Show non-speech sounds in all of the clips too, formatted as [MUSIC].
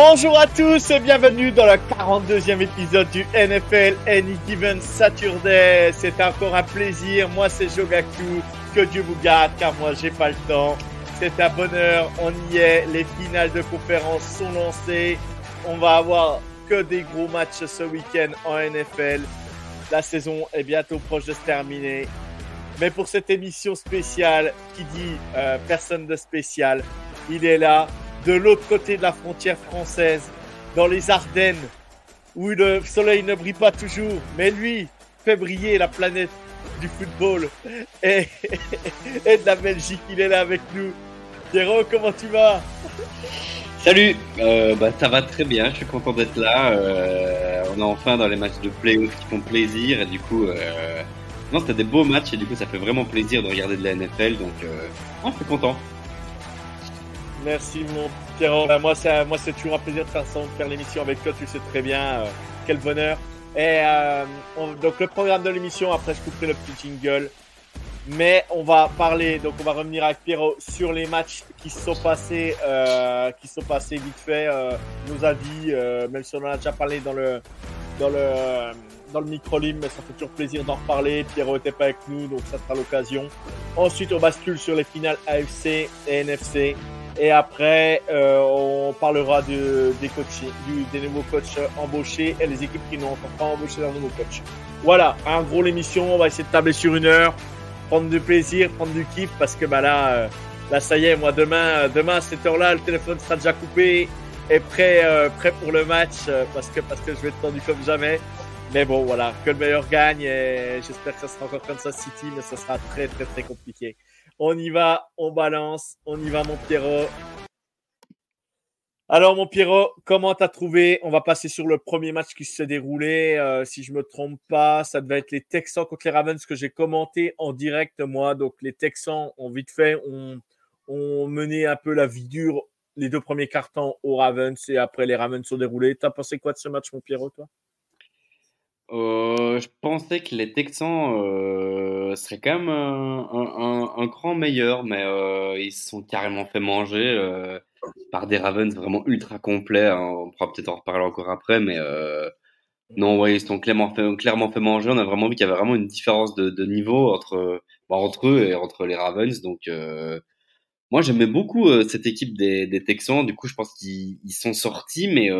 Bonjour à tous et bienvenue dans le 42e épisode du NFL Any Given Saturday. C'est encore un plaisir. Moi, c'est Jogaku. Que Dieu vous garde car moi, j'ai pas le temps. C'est un bonheur. On y est. Les finales de conférence sont lancées. On va avoir que des gros matchs ce week-end en NFL. La saison est bientôt proche de se terminer. Mais pour cette émission spéciale qui dit euh, personne de spécial, il est là de l'autre côté de la frontière française, dans les Ardennes, où le soleil ne brille pas toujours, mais lui fait briller la planète du football et, de la Belgique. Il est là avec nous. Pierrot, comment tu vas? Salut, euh, bah, ça va très bien, je suis content d'être là. Euh, on est enfin dans les matchs de playoff qui font plaisir et du coup, euh, non, c'était des beaux matchs et du coup, ça fait vraiment plaisir de regarder de la NFL, donc euh, on est content. Merci mon Pierrot. Ben, moi, c'est moi c'est toujours un plaisir de faire, faire l'émission avec toi. Tu sais très bien euh, quel bonheur. Et euh, donc le programme de l'émission. Après, je couperai le petit jingle. Mais on va parler, donc on va revenir avec Pierrot sur les matchs qui sont passés, euh, qui sont passés vite fait, euh, nos avis, euh, même si on en a déjà parlé dans le dans le dans le micro mais ça fait toujours plaisir d'en reparler. Pierrot était pas avec nous, donc ça sera l'occasion. Ensuite, on bascule sur les finales AFC et NFC. Et après, euh, on parlera de, des coachs, du, des nouveaux coachs embauchés et les équipes qui n'ont encore pas embauché leurs nouveaux coachs. Voilà, en gros l'émission, on va essayer de tabler sur une heure, prendre du plaisir, prendre du kiff, parce que bah là, euh, là ça y est, moi demain, demain à cette heure-là, le téléphone sera déjà coupé et prêt, euh, prêt pour le match, euh, parce que parce que je vais être tendu comme jamais. Mais bon, voilà, que le meilleur gagne et j'espère que ça sera encore Kansas City, mais ça sera très très très compliqué. On y va, on balance, on y va, mon Pierrot. Alors, mon Pierrot, comment t'as trouvé? On va passer sur le premier match qui s'est déroulé. Euh, si je me trompe pas, ça devait être les Texans contre les Ravens que j'ai commenté en direct, moi. Donc, les Texans ont vite fait, ont, ont mené un peu la vie dure les deux premiers cartons aux Ravens et après les Ravens sont déroulés. T'as pensé quoi de ce match, mon Pierrot, toi? Euh, je pensais que les Texans euh, seraient quand même un, un, un cran meilleur, mais euh, ils se sont carrément fait manger euh, par des Ravens vraiment ultra complets. Hein. On pourra peut-être en reparler encore après, mais euh, non, ouais, ils se sont clairement fait, clairement fait manger. On a vraiment vu qu'il y avait vraiment une différence de, niveau entre, bah, entre eux et entre les Ravens. Donc, euh, moi, j'aimais beaucoup cette équipe des, des Texans. Du coup, je pense qu'ils ils sont sortis, mais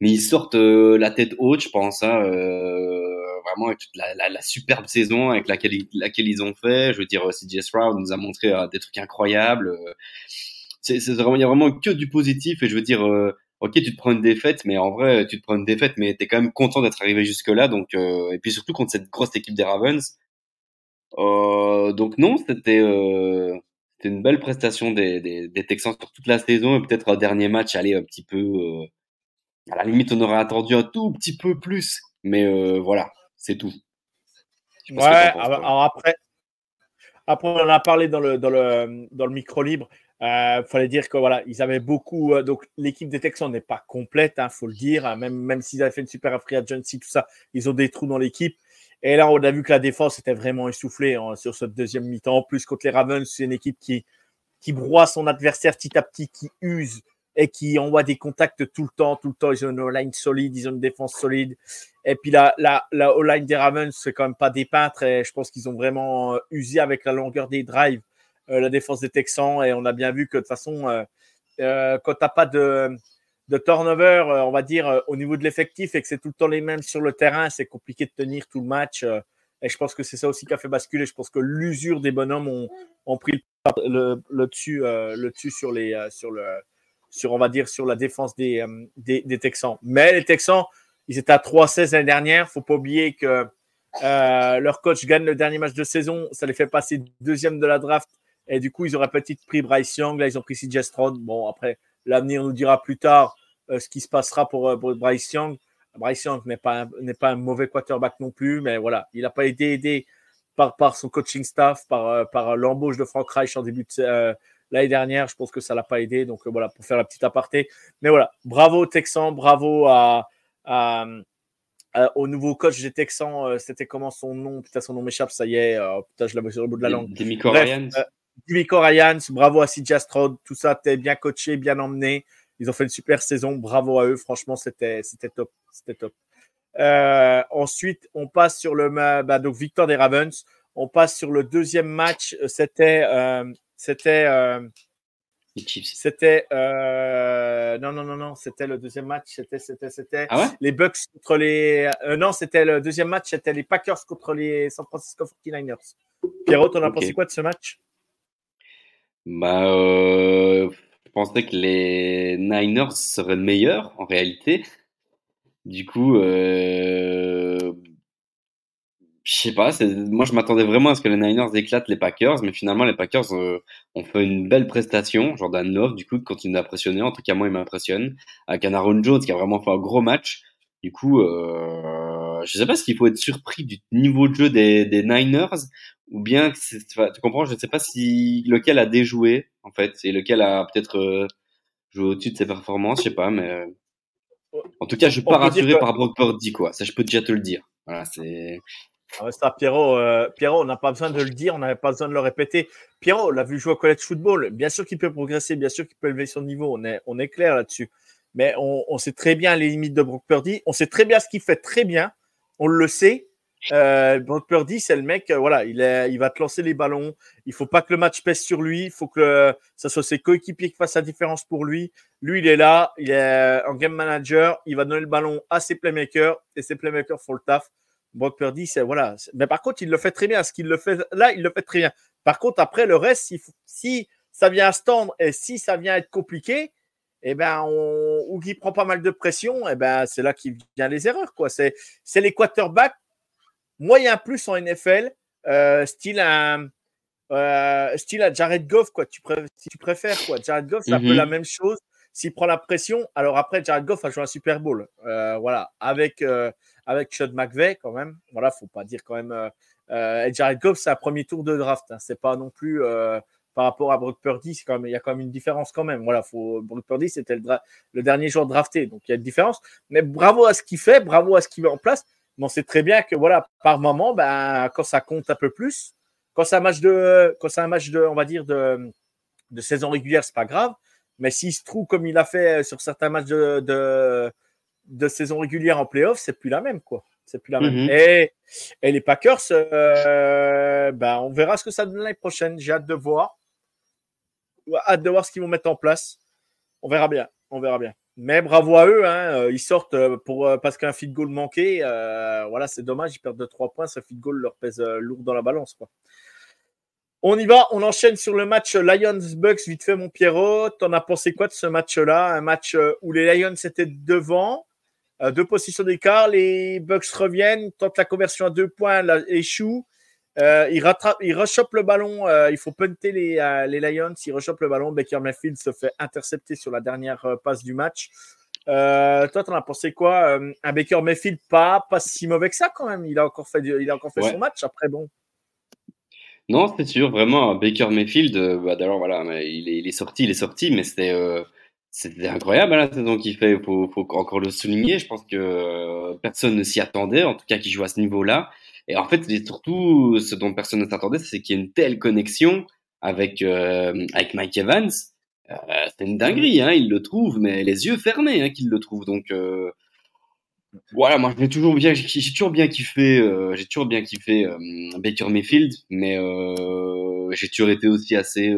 mais ils sortent euh, la tête haute, je pense, hein, euh, vraiment avec toute la, la, la, superbe saison avec laquelle, laquelle ils ont fait. Je veux dire, CJ Stroud nous a montré euh, des trucs incroyables. C'est, vraiment, il y a vraiment que du positif et je veux dire, ok, tu te prends une défaite, mais en vrai, tu te prends une défaite, mais t'es quand même content d'être arrivé jusque là. Donc, et puis surtout contre cette grosse équipe des Ravens. donc non, c'était une belle prestation des, des, des, Texans sur toute la saison et peut-être un dernier match aller un petit peu à la limite, on aurait attendu un tout petit peu plus, mais euh, voilà, c'est tout. Ouais, alors après, après, on en a parlé dans le, dans le, dans le micro libre. Il euh, fallait dire que voilà, ils avaient beaucoup. Euh, donc, l'équipe des Texans n'est pas complète, il hein, faut le dire. Hein, même, même s'ils avaient fait une super free agency, tout ça, ils ont des trous dans l'équipe. Et là, on a vu que la défense était vraiment essoufflée hein, sur ce deuxième mi-temps. En plus, contre les Ravens, c'est une équipe qui, qui broie son adversaire petit à petit, qui use et qui envoie des contacts tout le temps, tout le temps. Ils ont une line solide, ils ont une défense solide. Et puis la, la, line des Ravens, c'est quand même pas des peintres et je pense qu'ils ont vraiment euh, usé avec la longueur des drives euh, la défense des Texans et on a bien vu que de toute façon, euh, euh, quand pas de de turnover, on va dire, au niveau de l'effectif et que c'est tout le temps les mêmes sur le terrain, c'est compliqué de tenir tout le match. Et je pense que c'est ça aussi qui a fait basculer. Je pense que l'usure des bonhommes ont, pris le, le, dessus, le dessus sur les, sur le, sur, on va dire, sur la défense des, des, des Texans. Mais les Texans, ils étaient à 3-16 l'année dernière. Faut pas oublier que euh, leur coach gagne le dernier match de saison. Ça les fait passer deuxième de la draft. Et du coup, ils auraient peut-être pris Bryce Young. Là, ils ont pris CJ Stroud. Bon, après, l'avenir nous dira plus tard euh, ce qui se passera pour, euh, pour Bryce Young. Bryce Young n'est pas, n'est pas un mauvais quarterback non plus, mais voilà, il n'a pas été aidé par, par son coaching staff, par, par l'embauche de Frank Reich en début de l'année dernière. Je pense que ça l'a pas aidé. Donc voilà, pour faire la petite aparté. Mais voilà, bravo Texan, bravo à, à euh, au nouveau coach des Texans, euh, c'était comment son nom? Putain, son nom m'échappe, ça y est. Euh, putain, je l'avais sur le bout de la langue. Demico Ryans. Demico Ryans, bravo à CJ Stroud, tout ça, t'es bien coaché, bien emmené. Ils ont fait une super saison, bravo à eux. Franchement, c'était top, c'était top. ensuite, on passe sur le bah, donc victoire des Ravens. On passe sur le deuxième match. C'était c'était c'était euh, non non non non c'était le deuxième match c'était c'était c'était ah les Bucks contre les euh, non c'était le deuxième match c'était les Packers contre les San Francisco 49ers. Pierrot, t'en as pensé quoi de ce match? Bah euh, je pensais que les Niners seraient meilleurs en réalité. Du coup euh, je sais pas, moi je m'attendais vraiment à ce que les Niners éclatent les Packers, mais finalement les Packers euh, ont fait une belle prestation. Jordan Love, du coup, continue d'impressionner. En tout cas, moi, il m'impressionne. Avec Aaron Jones qui a vraiment fait un gros match. Du coup, euh, je sais pas s'il faut être surpris du niveau de jeu des, des Niners ou bien, tu comprends, je ne sais pas si lequel a déjoué en fait et lequel a peut-être euh, joué au-dessus de ses performances, je sais pas, mais euh, en tout cas, je suis pas rassuré par Brock Purdy quoi. Ça, je peux déjà te le dire. Voilà, c'est ah ça, Pierrot, euh, Pierrot, on n'a pas besoin de le dire, on n'avait pas besoin de le répéter. Pierrot, l'a vu jouer au college football. Bien sûr qu'il peut progresser, bien sûr qu'il peut élever son niveau. On est, on est clair là-dessus. Mais on, on, sait très bien les limites de Brock Purdy. On sait très bien ce qu'il fait très bien. On le sait. Euh, Brock Purdy, c'est le mec, euh, voilà, il, est, il va te lancer les ballons. Il faut pas que le match pèse sur lui. Il faut que ce soit ses coéquipiers qui fassent la différence pour lui. Lui, il est là, il est en game manager. Il va donner le ballon à ses playmakers et ses playmakers font le taf. Brock Purdy, c'est voilà. Mais par contre, il le fait très bien. Ce qu'il le fait là, il le fait très bien. Par contre, après le reste, si, si ça vient à se tendre et si ça vient à être compliqué, eh ben, on, ou prend pas mal de pression, eh ben, c'est là qu'il vient les erreurs, quoi. C'est, c'est les quarterbacks moyen plus en NFL, euh, style un, euh, style à Jared Goff, quoi. Tu si tu préfères, quoi. Jared Goff, c'est un peu mm-hmm. la même chose. S'il prend la pression, alors après, Jared Goff a joué un Super Bowl, euh, voilà, avec avec Sean McVay quand même. Voilà, faut pas dire quand même. Jared Goff, c'est un premier tour de draft. Hein. C'est pas non plus par rapport à Brock Purdy. C'est quand même, il y a quand même une différence quand même. Voilà, faut Brock Purdy, c'était le, le, dernier jour drafté, donc il y a une différence. Mais bravo à ce qu'il fait, bravo à ce qu'il met en place. Mais on sait très bien que voilà, par moment, ben, quand ça compte un peu plus, quand c'est un match de, quand c'est un match de, on va dire de, de saison régulière, c'est pas grave. Mais s'il se trouve comme il a fait sur certains matchs de, de de saison régulière en playoff, c'est plus la même, quoi. C'est plus la même. Mhm. Et, et, les Packers, euh, ben, on verra ce que ça donne l'année prochaine. J'ai hâte de voir. Hâte de voir ce qu'ils vont mettre en place. On verra bien. On verra bien. Mais bravo à eux. Hein. Euh, ils sortent euh, pour, parce qu'un feed goal manqué. voilà, c'est dommage. Ils perdent de 3 points. Ce feed goal leur pèse lourd dans la balance. On y va, on enchaîne sur le match Lions-Bucks. Vite fait, mon Pierrot. T'en as pensé quoi de ce match-là? Un match où les Lions étaient devant, euh, deux positions d'écart, les Bucks reviennent, tentent la conversion à deux points, échoue. Euh, il rattrape, il rechoppe le ballon. Euh, il faut punter les, euh, les Lions. Il rechoppe le ballon. Baker Mayfield se fait intercepter sur la dernière passe du match. Toi, t'en as pensé quoi Un Baker Mayfield pas pas si mauvais que ça quand même? Il a encore fait, il a encore fait son match. Après, bon. Non, c'est sûr. Vraiment, Baker Mayfield. bah, D'ailleurs, voilà, il est, il est, sorti, il est sorti, mais c'était c'était incroyable hein, la saison qu'il fait, il faut, faut, encore le souligner. Je pense que personne ne s'y attendait, en tout cas qui joue à ce niveau-là. Et en fait, surtout, ce dont personne ne s'attendait, c'est qu'il y a une telle connexion avec, euh, avec Mike Evans. Euh, c'est une dinguerie, hein, il le trouve, mais les yeux fermés hein, qu'il le trouve. Donc euh, voilà, moi j'ai toujours bien, j'ai toujours bien kiffé, euh, j'ai toujours bien kiffé Baker Mayfield, mais j'ai toujours été aussi assez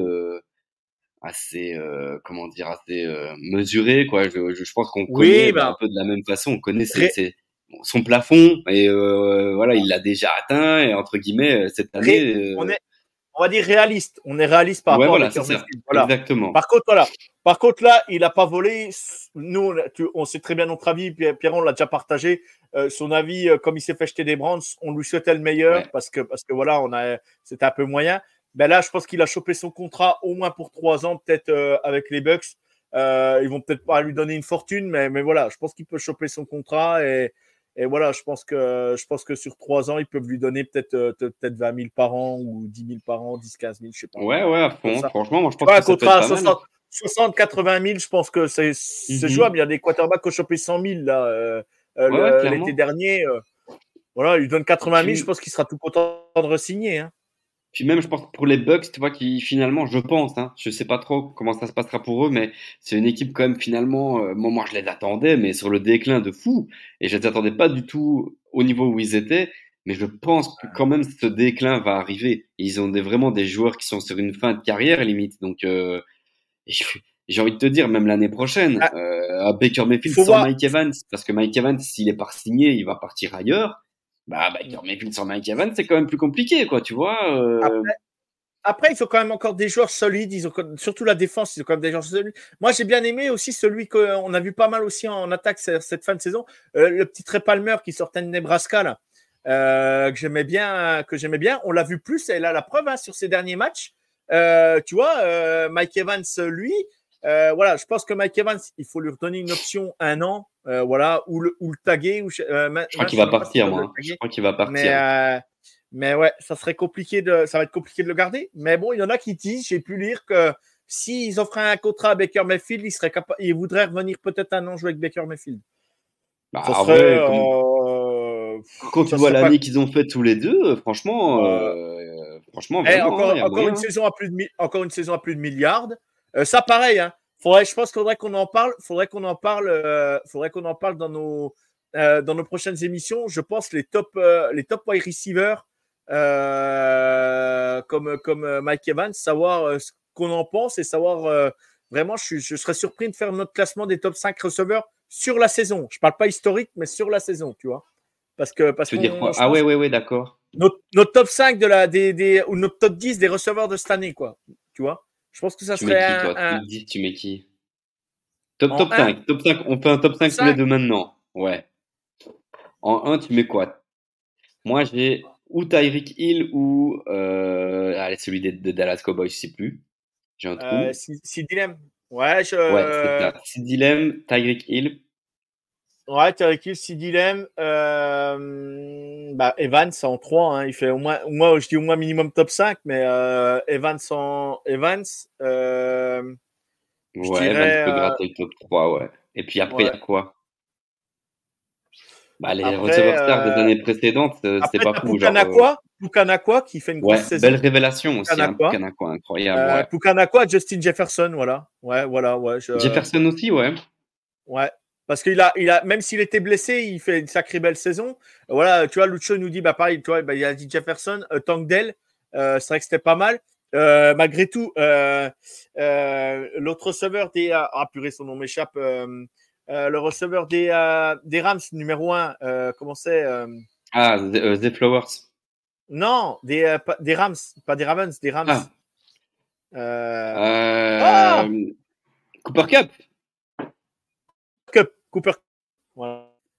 assez, euh, comment dire, assez euh, mesuré, quoi. Je, je, pense qu'on connaît bah, un peu de la même façon. On connaît ses, son plafond et euh, voilà, il l'a déjà atteint et entre guillemets cette année. On est, on va dire réaliste. On est réaliste par rapport à voilà. Exactement. Par contre, voilà. Par contre, là, il a pas volé. Nous, on sait très bien notre avis. Pierre, on l'a déjà partagé. son avis, comme il s'est fait jeter des brands, on lui souhaitait le meilleur parce que parce que voilà, on a, c'était un peu moyen. Ben là, je pense qu'il a chopé son contrat au moins pour trois ans, peut-être euh, avec les Bucks. Euh, ils vont peut-être pas lui donner une fortune, mais, mais voilà, je pense qu'il peut choper son contrat et, et, voilà, je pense que je pense que sur trois ans, ils peuvent lui donner peut-être euh, peut-être 20 000 par an ou 10 000 par an, 10 15 000, je sais pas. Ouais, ouais, à fond. Franchement, moi je pense que un contrat à 60, 60, 80 000, je pense que c'est mm jouable. Il y a des quarterbacks qui ont chopé 100 000 là euh, euh l'été dernier. voilà, il lui donne 80 000, je pense qu'il sera tout content de re-signer. Hein. Puis même, je pense pour les Bucks, tu vois, qui finalement, je pense, hein, je sais pas trop comment ça se passera pour eux, mais c'est une équipe quand même finalement, euh, moi, moi je les attendais, mais sur le déclin de fou, et je les attendais pas du tout au niveau où ils étaient, mais je pense que quand même ce déclin va arriver. ils ont des, vraiment des joueurs qui sont sur une fin de carrière limite, donc euh, [LAUGHS] j'ai envie de te dire, même l'année prochaine, ah. euh, à Baker Mayfield sans Mike Evans, parce que Mike Evans, s'il est pas signé, il va partir ailleurs bah, bah sur Mike Evans, c'est quand même plus compliqué, quoi, tu vois. Euh... Après, après, ils ont quand même encore des joueurs solides. Ils ont surtout la défense, ils ont quand même des joueurs solides. Moi, j'ai bien aimé aussi celui qu'on a vu pas mal aussi en attaque cette fin de saison, euh, le petit Trey Palmer qui sortait de Nebraska là, euh, que j'aimais bien, que j'aimais bien. On l'a vu plus. Et là, la preuve hein, sur ces derniers matchs. Euh, tu vois, euh, Mike Evans, lui, euh, voilà, je pense que Mike Evans, il faut lui redonner une option un an, euh, voilà, ou le, ou le taguer. Ou, euh, je crois qu'il va partir, moi. Je crois qu'il va partir. Mais, mais, ouais, ça serait compliqué de, ça va être compliqué de le garder. Mais bon, il y en a qui disent, j'ai pu lire que s'ils offraient un contrat à Baker Mayfield, il serait capable, il voudrait revenir peut-être un an jouer avec Baker Mayfield. Bah, ça serait, Quand tu vois l'année qu'ils ont fait tous les deux, franchement, franchement, eh, encore, encore, une saison à plus de, encore une saison à plus de milliards. Euh, ça, pareil, hein. Faudrait, je pense qu'il faudrait qu'on en parle. Faudrait qu'on en parle. Euh, faudrait qu'on en parle dans nos euh, dans nos prochaines émissions. Je pense les top les top wide receivers comme comme Mike Evans, savoir ce qu'on en pense et savoir vraiment. Je, je, serais surpris de faire notre classement des top 5 receveurs sur la saison. Je parle pas historique, mais sur la saison, tu vois. Parce que parce Ah ouais ouais ouais d'accord. Notre, notre, top 5 de la des, des ou notre top 10 des receveurs de cette année quoi. Tu vois? Je pense que ça tu serait mets qui, toi un, Tu, dis, tu mets qui Top, top 5, top 5. On fait un top 5, 5 tous les deux maintenant. Ouais. En 1, tu mets quoi? Moi, j'ai ou Tyreek Hill ou euh, allez, celui de, de, Dallas Cowboys, je sais plus. J'ai un trou. Euh, Dilemme. Ouais, je... ouais c'est Dilemme, Tyreek Hill. Ouais, Tyreek Hill, si Dilemme. Euh, bah, Evans en 3, hein, il fait au moins, moi je dis au moins minimum top 5, mais euh, Evans en Evans. Euh, ouais, Evans peut gratter le top 3, ouais. Et puis après, il y a quoi? Bah, les receveurs stars des années précédentes, c'est pas fou. Pukanakwa, Pukanakwa qui fait une grosse ouais, saison. Belle révélation aussi, hein, Pukanakwa incroyable. Pukanakwa, Justin Jefferson, voilà. Ouais, voilà, ouais. Jefferson aussi, ouais. Ouais, parce qu'il a, il a, même s'il était blessé, il fait une sacrée belle saison. Voilà, tu vois, Lucho nous dit, bah pareil, tu vois, bah, il a dit Jefferson, euh, Tangdell, euh, c'est vrai que c'était pas mal. Euh, malgré tout, euh, euh, l'autre receveur des, ah, ah purée, son nom m'échappe, le receveur des, des Rams numéro 1, comment c'est Ah, The, Flowers. Non, des, des Rams, pas des Ravens, des Rams. Ah. ah Cooper Cup. Cooper,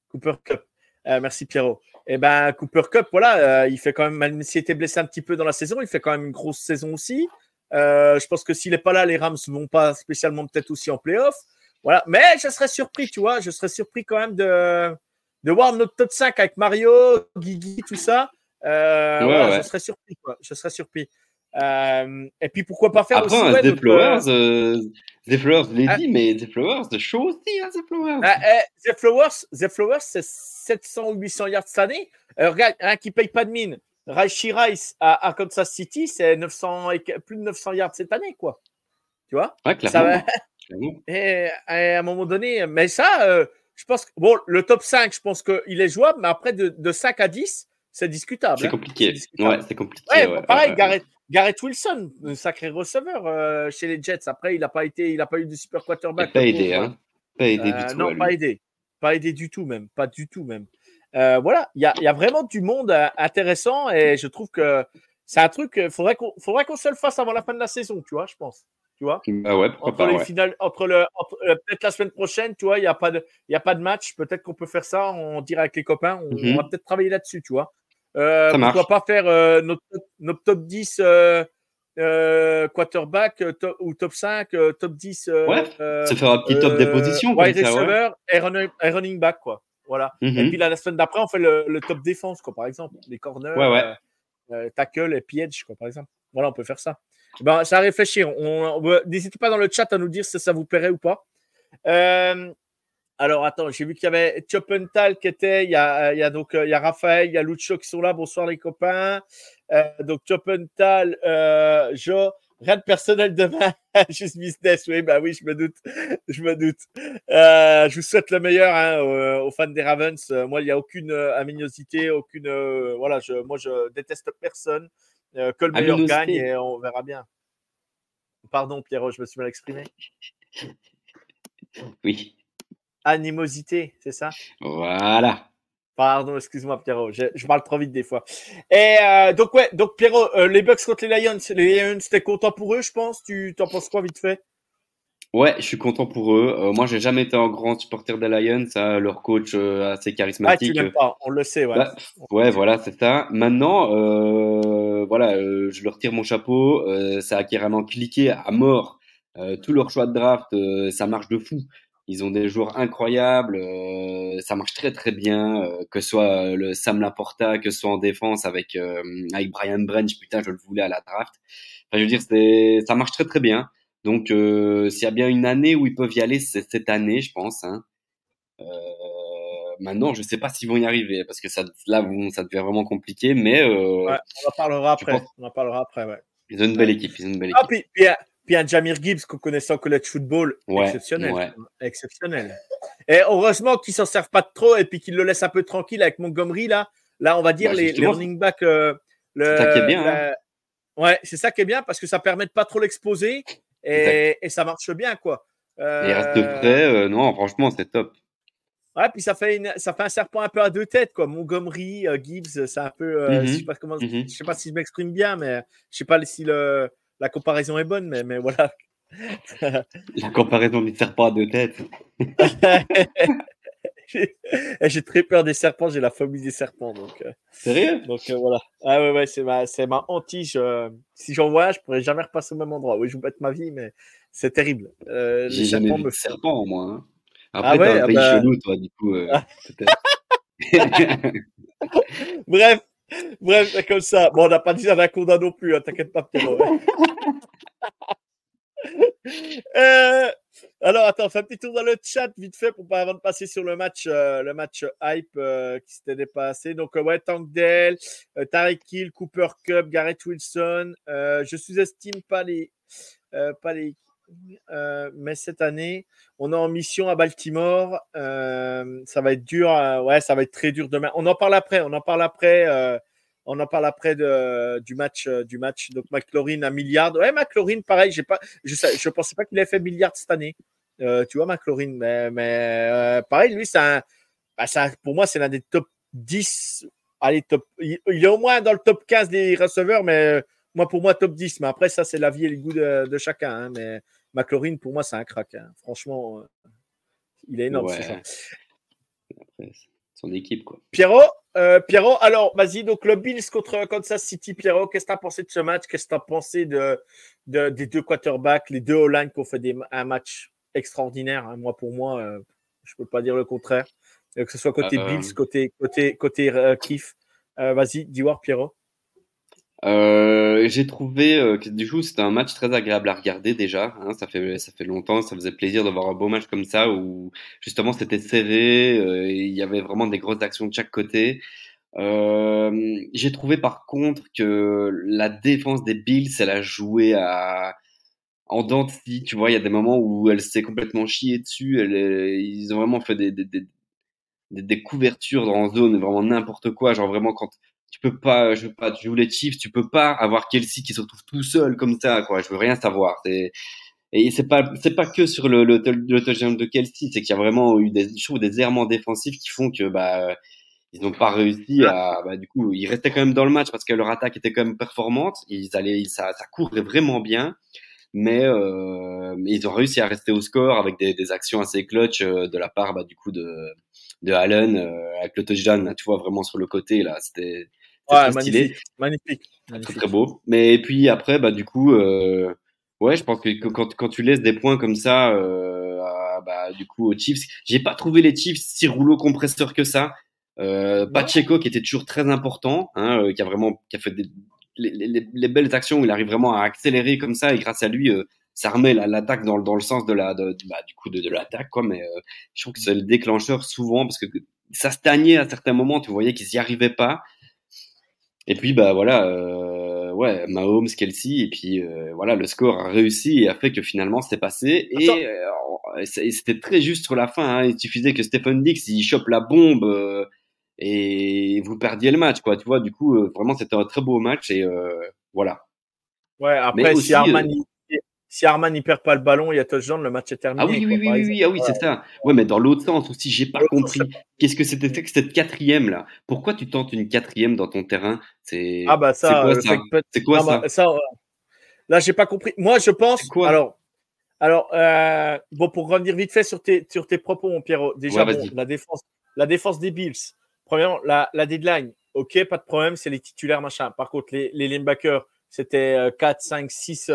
Cooper Cup. Euh, merci Pierrot. Et eh ben Cooper Cup, voilà, euh, il fait quand même, même s'il était blessé un petit peu dans la saison, il fait quand même une grosse saison aussi. Euh, je pense que s'il n'est pas là, les Rams ne vont pas spécialement peut-être aussi en playoff. Voilà, mais je serais surpris, tu vois, je serais surpris quand même de, de voir notre top 5 avec Mario, Guigui, tout ça. Je serais surpris, quoi. Je serais surpris. Euh, et puis pourquoi pas faire Après, aussi. Ouais, The Flowers, je l'ai ah. dit, mais The Flowers, The Show aussi, hein, The Flowers. Ah, eh, The Flowers, The Flowers c'est 700 ou 800 yards cette année. Euh, regarde, un qui paye pas de mine. Raishi Rice à, à, Kansas City, c'est 900 plus de 900 yards cette année, quoi. Tu vois? Ouais, clairement. [LAUGHS] et, à un moment donné, mais ça, euh, je pense que bon, le top 5, je pense qu'il est jouable, mais après de, de 5 à 10, c'est discutable. C'est hein. compliqué. discutable. Ouais, c'est compliqué. Ouais, ouais, pareil, Garrett, Garrett Wilson, un sacré receveur euh, chez les Jets. Après, il n'a pas été, il a pas eu de super quarterback. Pas aidé, hein. Pas aidé Euh, du tout. non, pas aidé. Pas aidé du tout, même. Pas du tout, même. Euh, voilà, il y y a vraiment du monde euh, intéressant et je trouve que c'est un truc, il faudrait qu'on faudrait qu'on se le fasse avant la fin de la saison, tu vois, je pense. Tu vois Bah ouais, entre pas, les ouais. finales, entre le, euh, peut-être la semaine prochaine, tu vois, il n'y a pas de, il y a pas de match. Peut-être qu'on peut faire ça, on dira avec les copains. On, Mhm. on va peut-être travailler là-dessus, tu vois. Euh, Ça pourquoi pas faire euh, notre, notre top 10 euh, euh, quarterback euh, ou top 5, euh, top 10. euh, Ouais, Se faire un petit top des positions, wide ça, ouais. et, running, et running back, quoi. Voilà. Et Mhm. puis la, la semaine d'après, on fait le, le top défense, quoi, par exemple. Les corners, Ouais, ouais. tackle et puis edge, quoi, par exemple. Voilà, on peut faire ça. Ben, c'est à réfléchir. On, on- N'hésitez pas dans le chat à nous dire si ça vous plairait ou pas. Alors, attends, j'ai vu qu'il y avait Chopental qui était. Il y a, il y a donc euh, il y a Raphaël, il y a Lucho qui sont là. Bonsoir les copains. Euh, donc Chopental, euh, Jo, rien de personnel demain, [LAUGHS] juste business. Oui, bah oui, je me doute, je me doute. Euh, je vous souhaite le meilleur hein, aux, aux fans des Ravens. Moi, il n'y a aucune aminosité, aucune. voilà, je, moi, je déteste personne. Que le meilleur Aminosité. gagne et on verra bien. Pardon, Pierrot, je me suis mal exprimé. Oui. Animosité, c'est ça? Voilà. Pardon, excuse-moi Pierrot, je, je parle trop vite des fois. Et euh, donc ouais, donc Pierrot, euh, les Bucks contre les Lions, les Lions, t'es content pour eux, je pense? Tu t'en penses quoi vite fait? Ouais, je suis content pour eux. Euh, moi, j'ai jamais été un grand supporter des Lions. hein, leur coach euh, assez Ah, tu charismatique. l'aimes pas, on le sait, ouais. Bah, ouais, voilà, c'est ça. Maintenant, euh, voilà, je leur tire mon chapeau. Ça a carrément cliqué à mort. Euh, tout leur choix de draft, ça marche de fou. Ils ont des joueurs incroyables. euh, ça marche très très bien. euh, que ce soit euh, le Sam Laporta, que ce soit en défense avec euh, avec Brian Branch. Putain, je le voulais à la draft. Enfin, je veux dire, c'est ça marche très très bien. Donc, s'il y a bien une année où ils peuvent y aller, c'est cette année, je pense. Hein. Maintenant, je sais pas s'ils vont y arriver parce que ça, là, bon, ça devient vraiment compliqué. Mais Ouais, on en parlera après. pense- On en parlera après, ouais. ils ont une belle équipe. Ils ont une belle Ah, équipe. puis, puis, un- puis un Jamir Gibbs qu'on connaissait en college football, Ouais, exceptionnel. ouais. Exceptionnel. Et heureusement qu'ils s'en servent pas trop et puis qu'ils le laissent un peu tranquille avec Montgomery, là. Là, on va dire Bah, les, les running backs. euh, le, c'est ça qui est bien, la- Ouais, c'est ça qui est bien parce que ça permet de pas trop l'exposer et, et ça marche bien, quoi. Euh, Et reste de près. euh, non, franchement, c'est top. Ouais, puis ça fait, une, ça fait un serpent un peu à deux têtes, quoi. Montgomery, euh, Gibbs, c'est un peu. euh, Mhm. je sais pas comment, Mhm. je sais pas si je m'exprime bien, mais je sais pas si le, la comparaison est bonne, mais, mais voilà. [LAUGHS] La comparaison du serpent à deux têtes. [LAUGHS] J'ai très peur des serpents, j'ai la phobie des serpents, donc, euh, Sérieux? donc euh, voilà. Ah ouais, ouais, c'est ma, c'est ma hantise. euh, si j'en vois, je pourrais jamais repasser au même endroit. Oui, je vous bête ma vie, mais c'est terrible. Euh, les jamais serpents vu me serpent, moi. hein. Après, Ah ouais, t'as un ah pays bah- chelou, toi, du coup. Ah. [LAUGHS] Bref, bref, c'est comme ça. Bon, on n'a pas dit Anaconda non plus, hein, t'inquiète pas, Pierrot. [LAUGHS] Euh, alors, attends, on fait un petit tour dans le chat vite fait pour pas avant de passer sur le match, euh, le match hype euh, qui s'était dépassé. Donc, euh, ouais, Tank Dell, Tarek Hill, Cooper Cup, Garrett Wilson. Je sous-estime pas les, pas les, euh, mais cette année, on est en mission à Baltimore. Euh, ça va être dur. euh, ouais, ça va être très dur demain. On en parle après. On en parle après. on en parle après du match. du match. Donc McLaurin à milliard. Ouais, McLaurin, pareil. J'ai pas. Je sais, je pensais pas qu'il ait fait milliard cette année. Tu vois, McLaurin. Mais, pareil, lui, c'est un. bah, pour moi, c'est l'un des top 10. Allez, top. Il, il est au moins dans le top 15 des receveurs, mais moi, pour moi, top 10. Mais après, ça, c'est la vie et le goût de, de chacun. hein, mais McLaurin, pour moi, c'est un crack. hein. Franchement, euh, il est énorme. Ouais. ce soir. Après, c'est son équipe, quoi. Pierrot, euh, Pierrot, alors vas-y, donc le Bills contre Kansas City, Pierrot, qu'est-ce que tu as pensé de ce match? Qu'est-ce que tu as pensé de, de- des deux quarterbacks, les deux O-line qui ont fait des, un match extraordinaire hein? Moi, pour moi, euh, je peux pas dire le contraire. Que ce soit côté Bills, côté, côté, côté Kiff. Vas-y, dis voir, Pierrot. Euh, j'ai trouvé euh, que du coup c'était un match très agréable à regarder déjà. Hein, ça fait ça fait longtemps, ça faisait plaisir d'avoir un beau match comme ça où justement c'était serré, euh, il y avait vraiment des grosses actions de chaque côté. Euh, j'ai trouvé par contre que la défense des Bills, elle a joué à en dents tu vois, il y a des moments où elle s'est complètement chiée dessus. Elle ils ont vraiment fait des, des, des, des, couvertures en zone, vraiment n'importe quoi. Genre vraiment quand tu peux pas, je veux pas, tu joues les Chiefs, tu peux pas avoir Kelsey qui se retrouve tout seul comme ça, quoi. Je veux rien savoir. Et c'est pas, c'est pas que sur le, le, le touchdown de Kelsey, c'est qu'il y a vraiment eu des, je des errements défensifs qui font que, bah, ils n'ont pas réussi à, bah, du coup, ils restaient quand même dans le match parce que leur attaque était quand même performante. Ils allaient, ça, ça courait vraiment bien. Mais, euh, ils ont réussi à rester au score avec des, des actions assez clutch euh, de la part, bah, du coup, de, de Allen, euh, avec le touchdown, tu vois, vraiment sur le côté, là. C'était, ouais, magnifique, magnifique, Très, très beau. Mais, et puis après, bah, du coup, euh, Ouais, je pense que quand, quand tu laisses des points comme ça, euh, à, bah, du coup, aux Chiefs, j'ai pas trouvé les Chiefs si rouleau compresseur que ça. Euh, Pacheco qui était toujours très important, hein, euh, qui a vraiment, qui a fait des, les, les, les, belles actions, il arrive vraiment à accélérer comme ça et grâce à lui, euh, ça remet l'attaque dans, dans le sens de la, de, bah, du coup, de, de l'attaque, quoi. Mais euh, je trouve que c'est le déclencheur souvent parce que ça stagnait à certains moments, tu voyais qu'ils y arrivaient pas. Et puis, bah voilà. Euh, ouais, Mahomes, Kelsey, et puis euh, voilà, le score a réussi et a fait que finalement c'était passé. Et, euh, c'était très juste sur la fin. Hein. Il suffisait que Stephen Dix il chope la bombe euh, et vous perdiez le match, quoi. Tu vois, du coup, vraiment c'était un très beau match et voilà. Ouais, après si Armani si Arman n'y perd pas le ballon, il y a touchdown, le match est terminé. Ah oui, oui, oui, oui, ah oui, c'est ça. Ouais, mais dans l'autre sens aussi, j'ai pas compris. Qu'est-ce que c'était que cette quatrième là? Pourquoi tu tentes une quatrième dans ton terrain? C'est ah bah ça, c'est quoi ça, ça, Là, j'ai pas compris. Moi, je pense. Quoi? alors, alors euh, bon, pour revenir vite fait sur tes sur tes propos, mon Pierrot. Déjà, la défense, la défense des Bills. Premièrement, la, la deadline. Ok, pas de problème, c'est les titulaires machin. Par contre, les, les linebackers c'était 4, 5, 6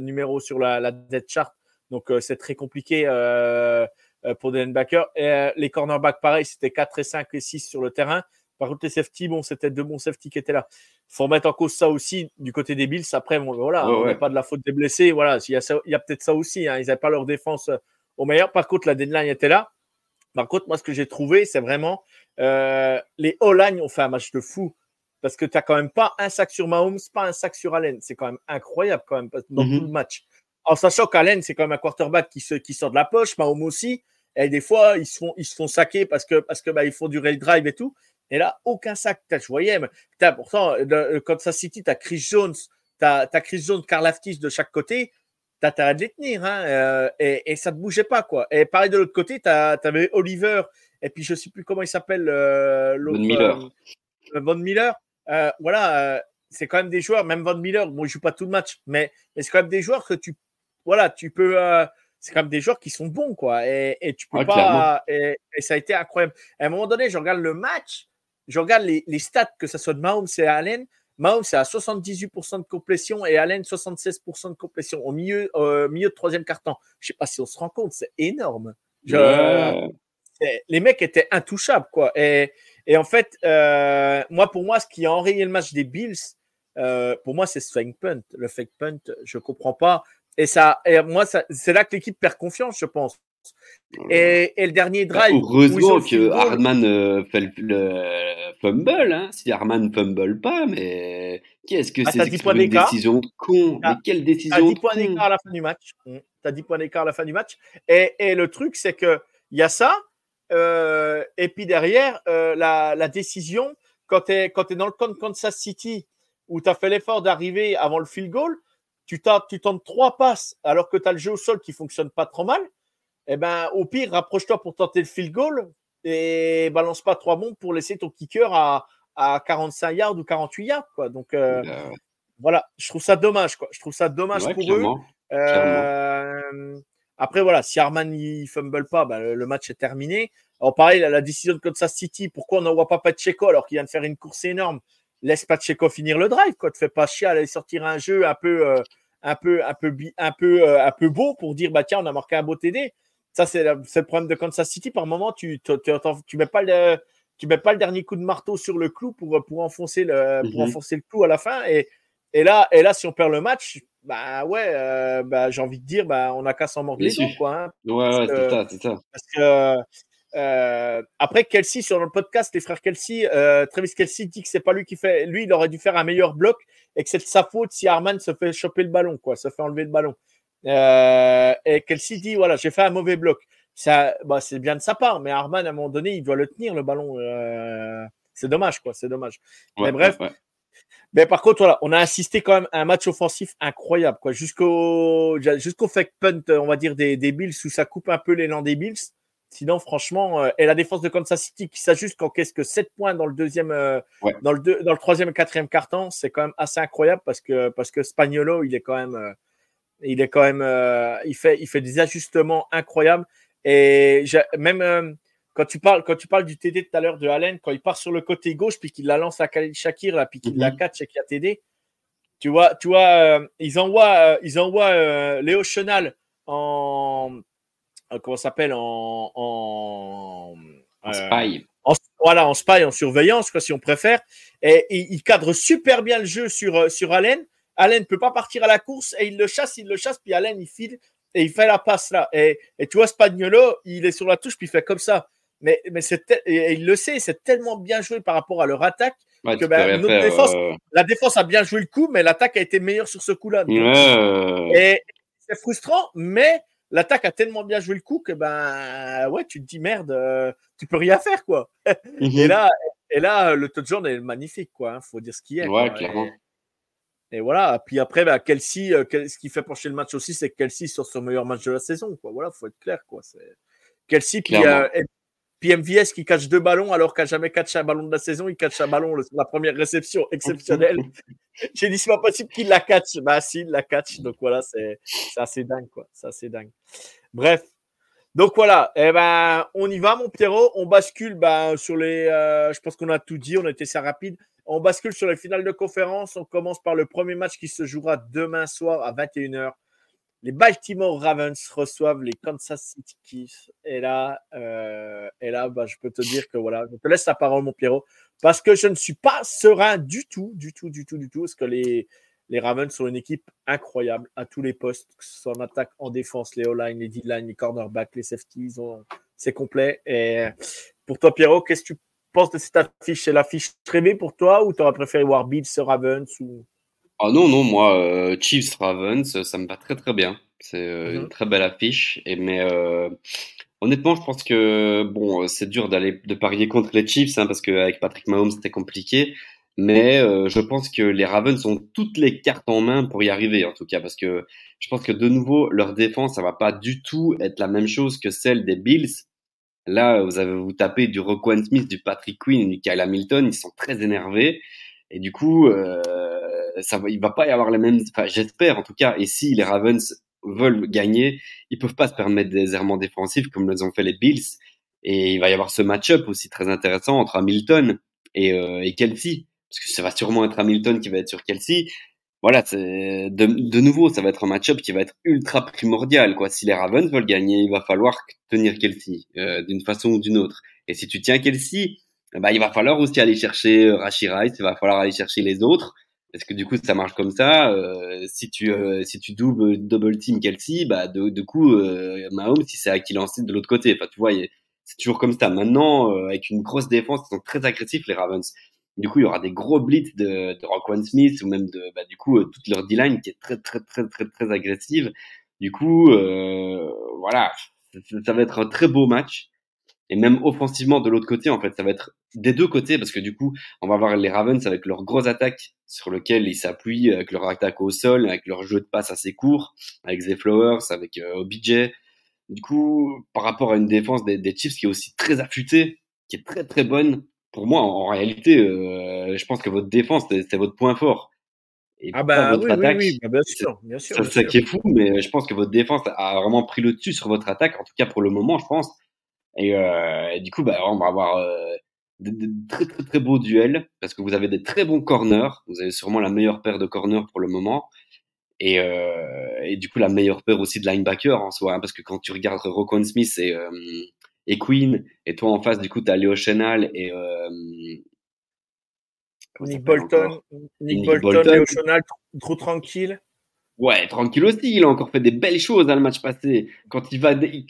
numéros sur la, la dead chart. Donc, euh, c'est très compliqué euh, euh, pour des linebackers. Et les cornerbacks, pareil, c'était 4 et 5 et 6 sur le terrain. Par contre, les safety, bon, c'était deux bons safety qui étaient là. Il faut remettre en cause ça aussi du côté des Bills. Après, bon, voilà, on n'est pas de la faute des blessés. Voilà, il y a, a peut-être ça aussi. Hein. Ils n'avaient pas leur défense au meilleur. Par contre, la deadline était là. Par contre, moi, ce que j'ai trouvé, c'est vraiment euh, les O-line ont fait un match de fou parce que tu n'as quand même pas un sac sur Mahomes, pas un sac sur Allen. C'est quand même incroyable quand même dans mm-hmm. tout le match. En sachant qu'Allen, c'est quand même un quarterback qui, se, qui sort de la poche, Mahomes aussi. Et des fois, ils se font, ils se font saquer parce que parce que bah, ils font du rail drive et tout. Et là, aucun sac. Je voyais, mais pourtant, quand ça City, tu as Chris Jones, tu as, Chris Jones, Karl Aftis de chaque côté. Tu as, de les tenir. Hein, euh, et, et, ça ne bougeait pas. quoi. Et pareil de l'autre côté, tu avais Oliver. Et puis, je ne sais plus comment il s'appelle. Euh, Von Miller. Euh, Von Miller. Euh, voilà, euh, c'est quand même des joueurs, même Von Miller, bon, il joue pas tout le match, mais, mais c'est quand même des joueurs que tu, voilà, tu peux, euh, c'est quand même des joueurs qui sont bons, quoi, et, et tu peux pas, et, et, ça a été incroyable. À un moment donné, je regarde le match, je regarde les, les stats, que ce soit de Mahomes et Allen. Mahomes, c'est à 78% de complétion et Allen, 76% de complétion au milieu, milieu de troisième carton. Je sais pas si on se rend compte, c'est énorme. Je, les mecs étaient intouchables, quoi. Et, et en fait, euh, moi, pour moi, ce qui a enrayé le match des Bills, euh, pour moi, c'est ce fake punt. Le fake punt, je comprends pas. Et ça, et moi, c'est là que l'équipe perd confiance, je pense. Et, et le dernier bah, drive. heureusement que Hardman euh, fait le, le, fumble. Hein. Si Hardman fumble pas, mais qu'est-ce que ah, c'est une décision con Mais quelle décision T'as 10 points d'écart à la fin du match. Mmh. T'as 10 points d'écart à la fin du match. Et, et le truc, c'est que il y a ça. Euh, et puis derrière, euh, la, la, décision, quand tu es, es, dans le camp de Kansas City, où tu as fait l'effort d'arriver avant le field goal, tu, tu tentes trois passes alors que tu as le jeu au sol qui fonctionne pas trop mal. Eh ben, au pire, rapproche-toi pour tenter le field goal et balance pas trois bombes pour laisser ton kicker à, à 45 yards ou 48 yards. Quoi. Donc, euh, voilà, je trouve ça dommage. Quoi. Je trouve ça dommage pour eux. Après, voilà, si Arman ne fumble pas, bah, le, match est terminé. Alors, pareil, la, la décision de Kansas City, pourquoi on n'envoie pas Pacheco alors qu'il vient de faire une course énorme? Laisse Pacheco finir le drive, quoi. Te fais pas chier à aller sortir un jeu un peu, euh, un peu, un peu, un peu, euh, un peu beau pour dire, bah tiens, on a marqué un beau TD. Ça, c'est le problème de Kansas City. Par moment, tu, tu, mets pas le, tu mets pas le dernier coup de marteau sur le clou pour, pour enfoncer le, pour mm-hmm. enfoncer le clou à la fin. Et, et là, et là, si on perd le match, bah ouais, euh, bah, j'ai envie de dire, bah, on n'a qu'à s'en mordre les dents, quoi. Hein, ouais, ouais, c'est ça, c'est ça. Parce que euh, après Kelsey sur le podcast, les frères Kelsey, euh, Travis Kelsey dit que c'est pas lui qui fait, lui, il aurait dû faire un meilleur bloc et que c'est de sa faute si Arman se fait choper le ballon, quoi, se fait enlever le ballon. Euh, et Kelsey dit voilà, j'ai fait un mauvais bloc. Ça, bah, c'est bien de sa part, mais Arman à un moment donné, il doit le tenir le ballon. C'est dommage, quoi. C'est dommage. mais bref. Mais par contre, voilà, on a assisté quand même à un match offensif incroyable, quoi. Jusqu'au, jusqu'au fake punt, on va dire, des, des Bills où ça coupe un peu l'élan des Bills. Sinon, franchement, euh, et la défense de Kansas City qui s'ajuste qu'est-ce que 7 points dans le deuxième, euh, dans le dans le troisième et quatrième carton, c'est quand même assez incroyable parce que parce que Spagnolo, il est quand même, euh, il est quand même, il fait il fait des ajustements incroyables et même quand tu parles quand tu parles du TD tout à l'heure de Allen, quand il part sur le côté gauche puis qu'il la lance à Khalil Shakir là puis qu'il la mhm. catch et qu'il a TD, tu vois, tu vois, ils envoient ils envoient Léo Chenal en euh, comment s'appelle en, en, en spy. En, voilà, en spy, en surveillance, quoi, si on préfère. Et, il cadre super bien le jeu sur, euh, sur Allen. Allen ne peut pas partir à la course et il le chasse, il le chasse, puis Allen il file et il fait la passe là. Et, et tu vois, Spagnolo, il est sur la touche, puis il fait comme ça. Mais, mais et il le sait, c'est tellement bien joué par rapport à leur attaque que notre défense, euh, la défense a bien joué le coup, mais l'attaque a été meilleure sur ce coup-là. Et c'est frustrant, mais l'attaque a tellement bien joué le coup que ben ouais, tu te dis merde, euh, tu peux rien faire quoi. Et mhm. là, et là, le touchdown est magnifique quoi. Hein, faut dire ce qui est. Ouais, clairement. Et, voilà. Puis après, ben, Kelsey, euh, ce qui fait pencher le match aussi, c'est que Kelsey sur son meilleur match de la saison quoi. Voilà, faut être clair quoi. Kelsey puis euh, puis MVS qui catch deux ballons alors qu'il n'a jamais catché un ballon de la saison, il catch un ballon la première réception exceptionnelle. [LAUGHS] J'ai dit c'est pas possible qu'il la catch. Bah si, il la catch. Donc voilà, c'est assez dingue quoi. C'est assez dingue. Bref. Donc voilà, eh ben, on y va, mon Pierrot. On bascule ben, sur les. Euh, je pense qu'on a tout dit, on a été ça rapide. On bascule sur les finales de conférence. On commence par le premier match qui se jouera demain soir à 21h les Baltimore Ravens reçoivent les Kansas City Chiefs. Et là, euh, et là bah, je peux te dire que voilà, je te laisse la parole, mon Pierrot, parce que je ne suis pas serein du tout, du tout, du tout, du tout, parce que les, les Ravens sont une équipe incroyable à tous les postes, que ce soit en attaque, en défense, les O-line, les D-line, les cornerbacks, les safeties, c'est complet. Et pour toi, Pierrot, qu'est-ce que tu penses de cette affiche? C'est l'affiche rêvée pour toi ou tu aurais préféré voir Bills Ravens ou ah non, non, moi, euh, Chiefs Ravens, ça me va très très bien. C'est euh, une mhm. très belle affiche. Et, mais euh, honnêtement, je pense que bon, c'est dur d'aller de parier contre les Chiefs hein, parce qu'avec Patrick Mahomes, c'était compliqué. Mais je pense que les Ravens ont toutes les cartes en main pour y arriver, en tout cas, parce que je pense que de nouveau, leur défense, ça va pas du tout être la même chose que celle des Bills. Là, vous avez vous tapez du Roquan Smith, du Patrick Quinn, du Kyle Hamilton, ils sont très énervés. Et du coup, euh, ça va, il va pas y avoir les mêmes. Enfin, j'espère en tout cas. Et si les Ravens veulent gagner, ils peuvent pas se permettre des errements défensifs comme les ont fait les Bills. Et il va y avoir ce match-up aussi très intéressant entre Hamilton et, euh, et Kelsey, parce que ça va sûrement être Hamilton qui va être sur Kelsey. Voilà, de, de nouveau, ça va être un match-up qui va être ultra primordial. Quoi. Si les Ravens veulent gagner, il va falloir tenir Kelsey euh, d'une façon ou d'une autre. Et si tu tiens Kelsey, bah, il va falloir aussi aller chercher euh, Rashi Rice, il va falloir aller chercher les autres. Parce que du coup, ça marche comme ça. Euh, si tu euh, si tu double double team Kelsey, bah de, de coup euh, Mahomes, si c'est à qui lancer de l'autre côté. Enfin, tu vois, c'est toujours comme ça. Maintenant, euh, avec une grosse défense, ils sont très agressifs les Ravens. Du coup, il y aura des gros blitz de, de Smith ou même de bah, du coup toute leur D-line qui est très très très très très agressive. Du coup, voilà, ça va être un très beau match et même offensivement de l'autre côté en fait ça va être des deux côtés parce que du coup on va voir les Ravens avec leur grosse attaque sur lequel ils s'appuient avec leur attaque au sol avec leur jeu de passe assez court avec Zay Flowers avec euh, OBJ du coup par rapport à une défense des, des, Chiefs qui est aussi très affûtée qui est très très bonne pour moi en, réalité euh, je pense que votre défense c'est votre point fort et ah bah votre oui, attaque, oui, oui, bah, bien sûr, bien sûr. C'est ça qui est fou, mais je pense que votre défense a vraiment pris le dessus sur votre attaque, en tout cas pour le moment, je pense. Et, euh, et, du coup, bah, on va avoir euh, de, très très très beaux duels parce que vous avez des très bons corners. Vous avez sûrement la meilleure paire de corners pour le moment. Et, euh, et du coup, la meilleure paire aussi de linebacker en soi. Hein, parce que quand tu regardes Roquan Smith et, euh, et Queen, et toi en face, du coup, tu as Léo Chenal et. Euh, Nick Bolton, Nick, Nick Bolton, Bolton, Léo Chenal, trop tranquille. Ouais, tranquille aussi. Il a encore fait des belles choses dans le match passé. Quand il va, il,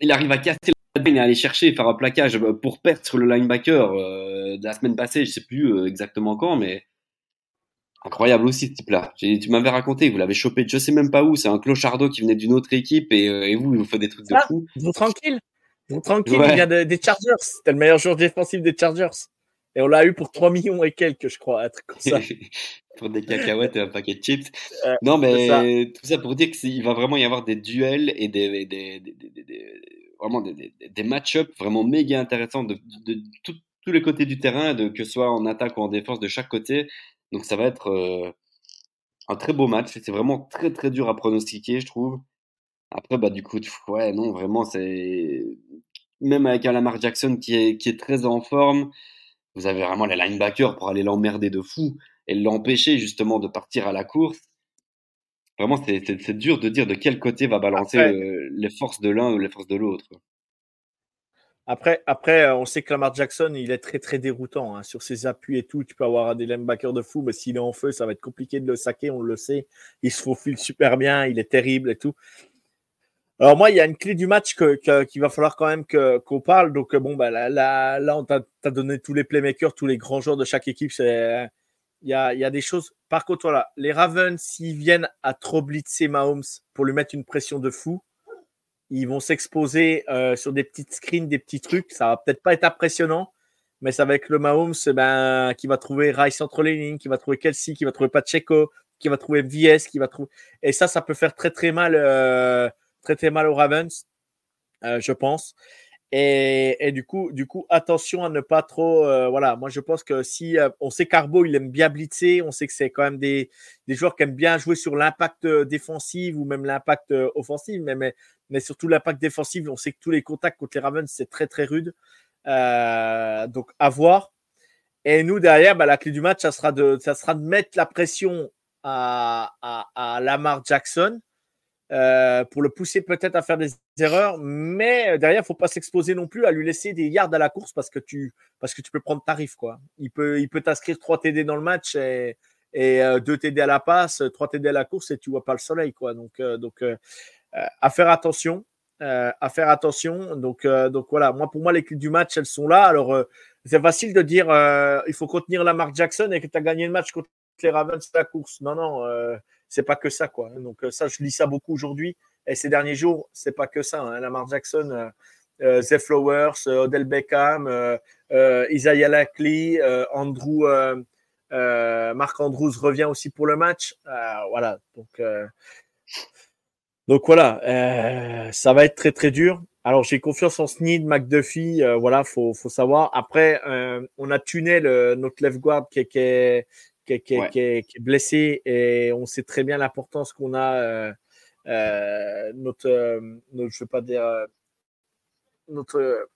il arrive à casser est aller chercher, faire un plaquage pour perdre sur le linebacker euh, de la semaine passée, je sais plus euh, exactement quand, mais incroyable aussi ce type-là. Tu m'avais raconté, vous l'avez chopé, je sais même pas où, c'est un clochardo qui venait d'une autre équipe et, euh, et, vous, il vous fait des trucs de fou. Vous tranquille, vous tranquille, il vient des Chargers, c'était le meilleur joueur défensif des Chargers. Et on l'a eu pour 3 millions et quelques, je crois, un truc comme ça. [LAUGHS] pour des cacahuètes et un paquet de chips. non, mais tout ça pour dire qu'il va vraiment y avoir des duels et des, des, des, vraiment des, match-ups vraiment méga intéressants de, de, tous les côtés du terrain, de, que ce soit en attaque ou en défense de chaque côté. Donc ça va être euh, un très beau match. C'est vraiment très très dur à pronostiquer, je trouve. Après, bah, du coup, ouais, non, vraiment, c'est. Même avec un Lamar Jackson qui est, qui est très en forme, vous avez vraiment les linebackers pour aller l'emmerder de fou et l'empêcher justement de partir à la course. Vraiment, c'est dur de dire de quel côté va balancer euh, les forces de l'un ou les forces de l'autre. Après, après, euh, on sait que Lamar Jackson, il est très très déroutant hein, sur ses appuis et tout. Tu peux avoir des linebackers de fou, mais s'il est en feu, ça va être compliqué de le saquer. On le sait. Il se faufile super bien, il est terrible et tout. Alors moi, il y a une clé du match que, qu'il va falloir quand même qu'on parle. Donc bon, bah là, là, on t'a, donné tous les playmakers, tous les grands joueurs de chaque équipe. C'est, il y a, y a des choses. Par contre, voilà, les Ravens, s'ils viennent à trop blitzer Mahomes pour lui mettre une pression de fou, ils vont s'exposer euh, sur des petites screens, des petits trucs. Ça va peut-être pas être impressionnant, mais ça va être le Mahomes ben, qui va trouver Rice entre les lignes, qui va trouver Kelsey, qui va trouver Pacheco, qui va trouver VS, qui va trouver. Et ça, ça peut faire très très mal, euh, très très mal aux Ravens, euh, je pense. Et, du coup, du coup, attention à ne pas trop. Euh, voilà, moi je pense que si euh, on sait Carbo, il aime bien blitzer, on sait que c'est quand même des, des, joueurs qui aiment bien jouer sur l'impact euh, défensif ou même l'impact offensif, mais, mais, mais, surtout l'impact défensif. On sait que tous les contacts contre les Ravens c'est très très rude. donc à voir. Et nous derrière, bah, la clé du match, ça sera de, ça sera de mettre la pression à, à, à Lamar Jackson euh, pour le pousser peut-être à faire des erreurs, mais euh, derrière, il faut pas s'exposer non plus à lui laisser des yards à la course parce que tu, parce que tu peux prendre tarif. Quoi. Il peut, il peut t'inscrire 3 TD dans le match et, et 2 euh, TD à la passe, 3 TD à la course et tu vois pas le soleil. Quoi. Donc, donc à faire attention. à faire attention. Donc, donc voilà, moi pour moi, les clés du match, elles sont là. Alors, c'est facile de dire il faut contenir la marque Jackson et que tu as gagné le match contre les Ravens à la course. Non, non c'est pas que ça, quoi. Donc, euh, ça, je lis ça beaucoup aujourd'hui. Et ces derniers jours, c'est pas que ça. Hein. Lamar Jackson, euh, euh Flowers, euh, Odell Beckham, Isaiah Lackley, Andrew, Marc Andrews revient aussi pour le match. voilà. Donc, voilà, ça va être très très dur. Alors j'ai confiance en Sneed, McDuffie, voilà, faut faut savoir. Après, on a tuné notre left guard qui est qui, est, blessé et on sait très bien l'importance qu'on a euh, euh, notre, euh, notre, je veux pas dire notre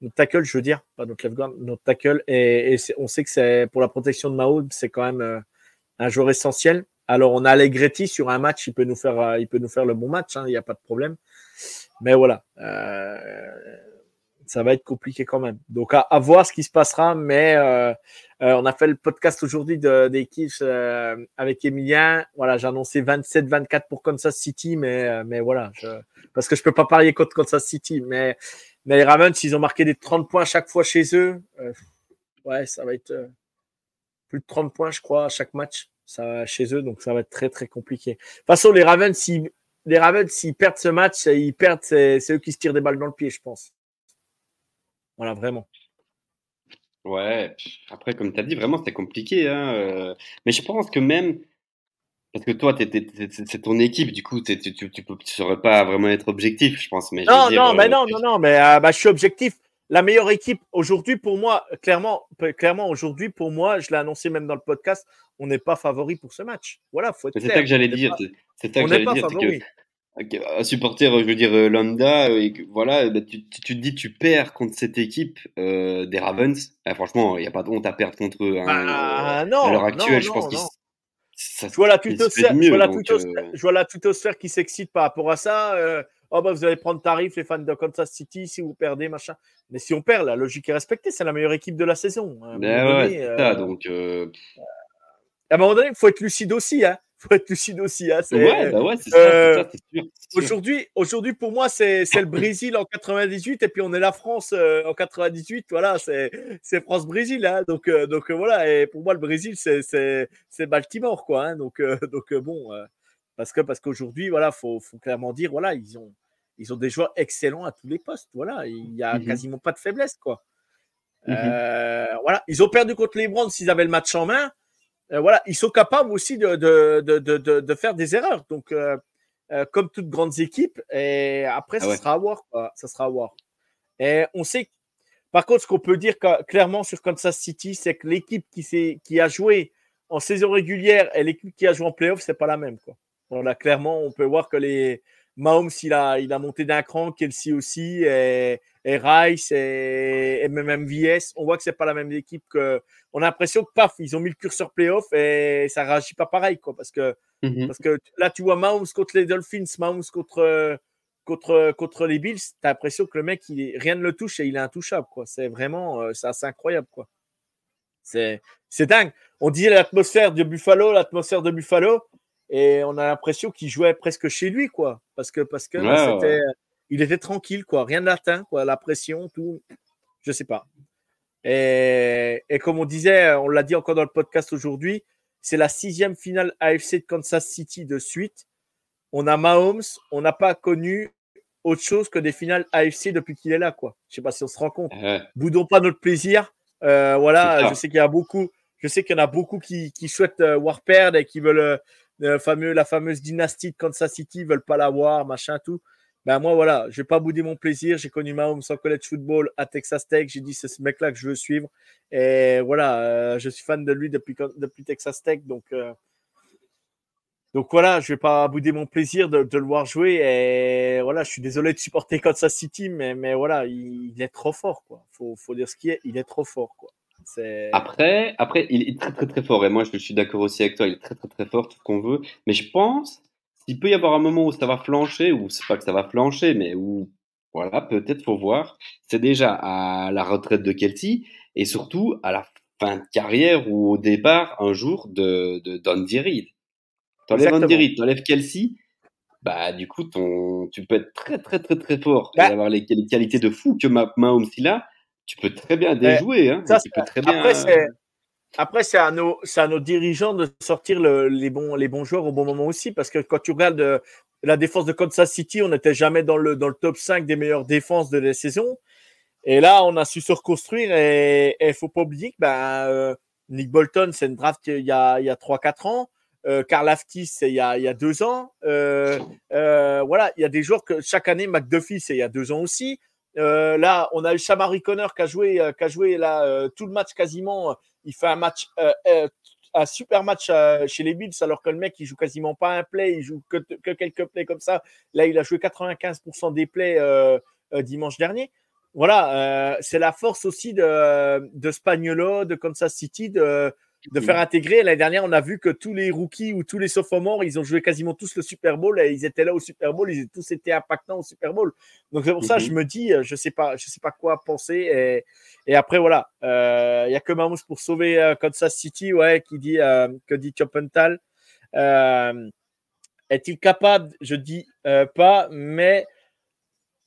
notre tackle, je veux dire, pas notre left guard, notre tackle et, on sait que c'est pour la protection de Mahomes, c'est quand même un joueur essentiel. Alors on a Allegretti sur un match, il peut nous faire, il peut nous faire le bon match, hein, il n'y a pas de problème. Mais voilà, ça va être compliqué quand même. Donc, à, voir ce qui se passera. Mais euh, euh, on a fait le podcast aujourd'hui des Kiffs euh, avec Emilien. Voilà, j'ai annoncé 27-24 pour Kansas City, mais, mais voilà, parce que je peux pas parier contre Kansas City. Mais, mais les Ravens, ils ont marqué des 30 points chaque fois chez eux. ouais, ça va être plus de 30 points, je crois, à chaque match ça, chez eux. Donc, ça va être très, très compliqué. De toute façon, les Ravens, s'ils les Ravens, s'ils perdent ce match, ils perdent, c'est eux qui se tirent des balles dans le pied, je pense. Voilà, vraiment. Ouais, après, comme tu as dit, vraiment, c'était compliqué. Hein, euh. Mais je pense que même, parce que toi, c'est ton équipe, du coup, tu ne saurais pas vraiment être objectif, je pense. Mais non, non, mais euh, non, non, non, mais euh, bah, je suis objectif. La meilleure équipe aujourd'hui, pour moi, clairement, clairement aujourd'hui, pour moi, je l'ai annoncé même dans le podcast, on n'est pas favori pour ce match. Voilà, faut être C'est ça que j'allais dire. C'est ça que j'allais dire un supporter, je veux dire, euh, lambda, euh, voilà, bah, tu, tu, te dis, tu perds contre cette équipe euh, des Ravens. Ah, franchement, il n'y a pas de honte à perdre contre eux. Hein, bah, non, à l'heure actuelle, je pense qu'ils. Je vois la tutosphère, je, vois la tutosphère qui s'excite par rapport à ça. oh, bah, vous allez prendre tarif, les fans de Kansas City, si vous perdez, machin. Mais si on perd, la logique est respectée, c'est la meilleure équipe de la saison. Ben ouais, ça, donc. À un moment donné, il faut être lucide aussi. Hein faut être lucide aussi. Hein, ouais, bah ouais, c'est euh, sûr. Aujourd'hui, aujourd'hui, pour moi, c'est le [COUGHS] Brésil en 98 et puis on est la France euh, en 98. Voilà, c'est France-Brésil. Hein, donc, euh, donc voilà. Et pour moi, le Brésil, c'est Baltimore, quoi. Hein, donc, [LAUGHS] donc bon, parce que parce qu'aujourd'hui, voilà, faut, faut clairement dire, voilà, ils ont ils ont des joueurs excellents à tous les postes. Voilà, il y a mmh quasiment pas de faiblesse, quoi. Mhm. voilà, ils ont perdu contre les Browns s'ils avaient le match en main. Voilà, ils sont capables aussi de, de, de, de faire des erreurs. Donc, comme toutes grandes équipes, et après, ah ça sera à voir. Quoi. Ça sera à voir. Et on sait par contre, ce qu'on peut dire clairement sur Kansas City, c'est que l'équipe qui, qui a joué en saison régulière et l'équipe qui a joué en playoff, c'est pas la même. Quoi. Voilà, clairement, on peut voir que les Mahomes, il a, il a monté d'un cran, Kelsey aussi, et, Rice, et, même MVS. On voit que c'est pas la même équipe que. On a l'impression que paf, ils ont mis le curseur playoff et ça réagit pas pareil, quoi. Parce que, mm-hmm. parce que là, tu vois Mahomes contre les Dolphins, Mahomes contre contre, contre les Bills, tu as l'impression que le mec, il, rien ne le touche et il est intouchable. Quoi. C'est vraiment euh, c'est assez incroyable. Quoi. C'est, c'est dingue. On dit l'atmosphère de Buffalo, l'atmosphère de Buffalo, et on a l'impression qu'il jouait presque chez lui. quoi. Parce que, parce que c'était, il était tranquille. quoi. Rien n'atteint. Quoi. La pression, tout. Je sais pas. Et, et comme on disait, on l'a dit encore dans le podcast aujourd'hui, c'est la sixième finale AFC de Kansas City de suite on a Mahomes, on n'a pas connu autre chose que des finales AFC depuis qu'il est là, quoi. Je sais pas si on se rend compte. Boudons pas notre plaisir. Euh, voilà, je sais qu'il y a beaucoup, je sais qu'il y en a beaucoup qui, souhaitent euh, voir perdre et qui veulent euh, la fameuse dynastie de Kansas City, veulent pas la voir, machin, tout. Ben moi, voilà, je vais pas bouder mon plaisir. J'ai connu Mahomes en college football à Texas Tech. J'ai dit c'est ce mec-là que je veux suivre. Et voilà, je suis fan de lui depuis, depuis Texas Tech. Donc, donc voilà, je vais pas bouder mon plaisir de, le voir jouer. Et voilà, je suis désolé de supporter Kansas City, mais, mais voilà, il, est trop fort, quoi. Faut, faut dire ce qui est, il est trop fort, quoi. Après, après, il est très très très fort. Et moi, je suis d'accord aussi avec toi. Il est très très très fort, tout ce qu'on veut. Mais je pense qu'il peut y avoir un moment où ça va flancher, ou c'est pas que ça va flancher, mais où voilà, peut-être faut voir. C'est déjà à la retraite de Kelsey et surtout à la fin de carrière ou au départ un jour de, de Reed. T'enlèves Andy t'enlèves Kelsey, bah du coup ton, tu peux être très très très très fort bah, et avoir les, qualités de fou que Mahomes il a. Tu peux très bien déjouer. Hein, ça, très bien... Après, c'est, après, c'est à nos, c'est à nos dirigeants de sortir le, les bons, les bons joueurs au bon moment aussi, parce que quand tu regardes euh, la défense de Kansas City, on n'était jamais dans le, dans le top 5 des meilleures défenses de la saison. Et là, on a su se reconstruire et il faut pas oublier que ben, euh, Nick Bolton, c'est une draft il y a, il y a 3-4 ans. Euh, Karl Aftis, c'est il y a, il y a deux ans. Euh, euh, voilà, il y a des joueurs que chaque année, McDuffie, c'est il y a deux ans aussi. Euh, là, on a eu Shamari Connor qui a joué, euh, qui a joué là euh, tout le match quasiment. Il fait un match, un super match chez les Bills, alors que le mec il joue quasiment pas un play, il joue que, que quelques plays comme ça. Là, il a joué 95% des plays dimanche dernier. Voilà, c'est la force aussi de, de Spagnolo, de Kansas City, de de faire intégrer. L'année dernière, on a vu que tous les rookies ou tous les sophomores, ils ont joué quasiment tous le Super Bowl et ils étaient là au Super Bowl, ils ont tous été impactants au Super Bowl. Donc c'est pour ça, je mhm. me dis, euh, je sais pas, je sais pas quoi penser. Et, après voilà, il euh, y a que Mahomes pour sauver euh, Kansas City, ouais, qui dit que dit Chopental. Est-il capable? Je dis pas, mais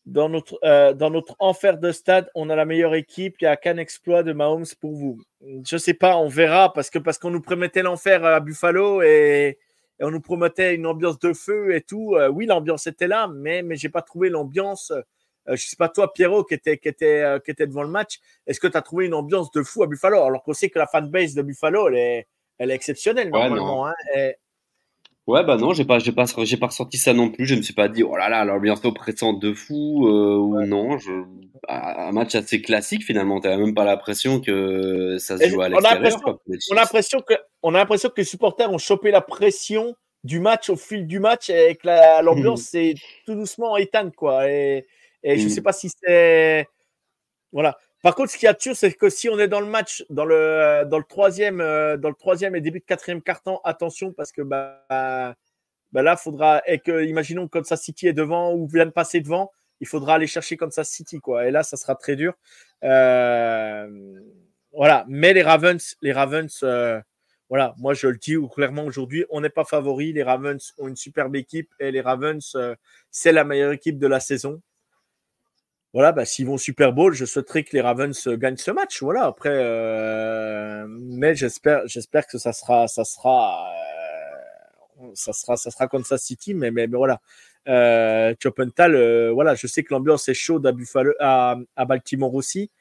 dans notre, euh, dans notre enfer de stade, on a la meilleure équipe. Il n'y a qu'un exploit de Mahomes pour vous. Je ne sais pas, on verra parce que parce qu'on nous promettait l'enfer à Buffalo et, on nous promettait une ambiance de feu et tout. Euh, oui, l'ambiance était là, mais mais j'ai pas trouvé l'ambiance. Euh, je ne sais pas toi, Pierrot, qui était qui était qui était devant le match. Est-ce que tu as trouvé une ambiance de fou à Buffalo? Alors qu'on sait que la fanbase de Buffalo elle est elle est exceptionnelle normalement. Hein, Ouais, bah non, j'ai pas, j'ai pas, j'ai pas ressenti ça non plus. Je me suis pas dit, oh là là, l'ambiance oppressante de fou, euh, ou non. Je, un match assez classique finalement. T'as même pas l'impression que ça se joue à l'extérieur. On a l'impression que, on a l'impression que les supporters ont chopé la pression du match au fil du match et que [LAUGHS] l'ambiance c'est tout doucement éteinte quoi. Et, et je mm. sais pas si c'est, voilà. Par contre, ce qui est sûr, c'est que si on est dans le match, dans le, euh, troisième, euh, dans le troisième et début de quatrième carton, attention parce que bah, bah là, faudra, et que, imaginons que Kansas City est devant ou vient de passer devant, il faudra aller chercher Kansas City, quoi. Et là, ça sera très dur. Euh, voilà. Mais les Ravens, les Ravens, voilà. Moi, je le dis clairement aujourd'hui, on n'est pas favori. Les Ravens ont une superbe équipe et les Ravens, c'est la meilleure équipe de la saison voilà, bah, s'ils vont Super Bowl, je souhaiterais que les Ravens gagnent ce match. Voilà, après, euh, mais j'espère, que ça sera, ça sera, euh, ça sera, ça sera Kansas City, mais, voilà. Euh, euh, voilà, je sais que l'ambiance est chaude à Buffalo, à, Baltimore aussi.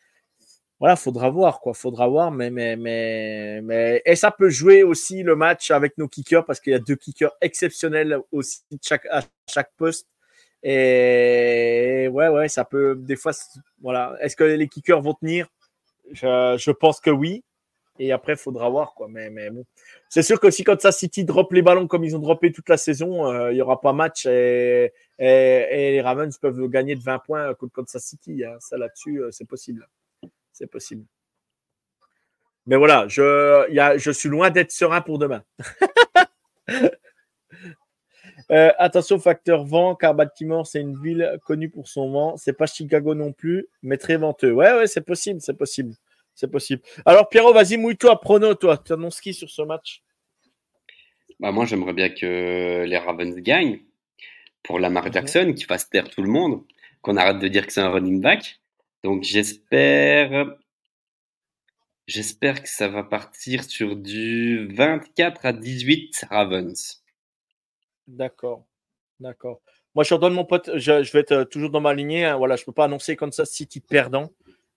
voilà, faudra voir quoi, faudra voir, mais mais mais et ça peut jouer aussi le match avec nos kickers parce qu'il y a deux kickers exceptionnels aussi à chaque poste. Et ouais ouais, ça peut des fois voilà. Est-ce que les kickers vont tenir? Je, pense que oui. Et après, il faudra voir. Quoi. Mais, mais bon. C'est sûr que si Kansas City drop les ballons comme ils ont droppé toute la saison, euh, il n'y aura pas match et, et, les Ravens peuvent gagner de 20 points contre Kansas City. Hein. Ça là-dessus, euh, c'est possible. C'est possible. Mais voilà, je, y a, je suis loin d'être serein pour demain. [LAUGHS] euh, attention, facteur vent, car Baltimore, c'est une ville connue pour son vent. C'est pas Chicago non plus, mais très venteux. Ouais, ouais, c'est possible, c'est possible. C'est possible. Alors, Pierrot, vas-y, mouille-toi, prono, toi. Tu annonces qui sur ce match? Bah, Moi, j'aimerais bien que les Ravens gagnent pour Lamar. Jackson, qui fasse taire tout le monde, qu'on arrête de dire que c'est un running back. Donc, j'espère. J'espère que ça va partir sur du 24 à 18 Ravens. D'accord. D'accord. Moi, je redonne mon pote. Je, vais être toujours dans ma lignée. Hein. Voilà, je ne peux pas annoncer Kansas City perdant.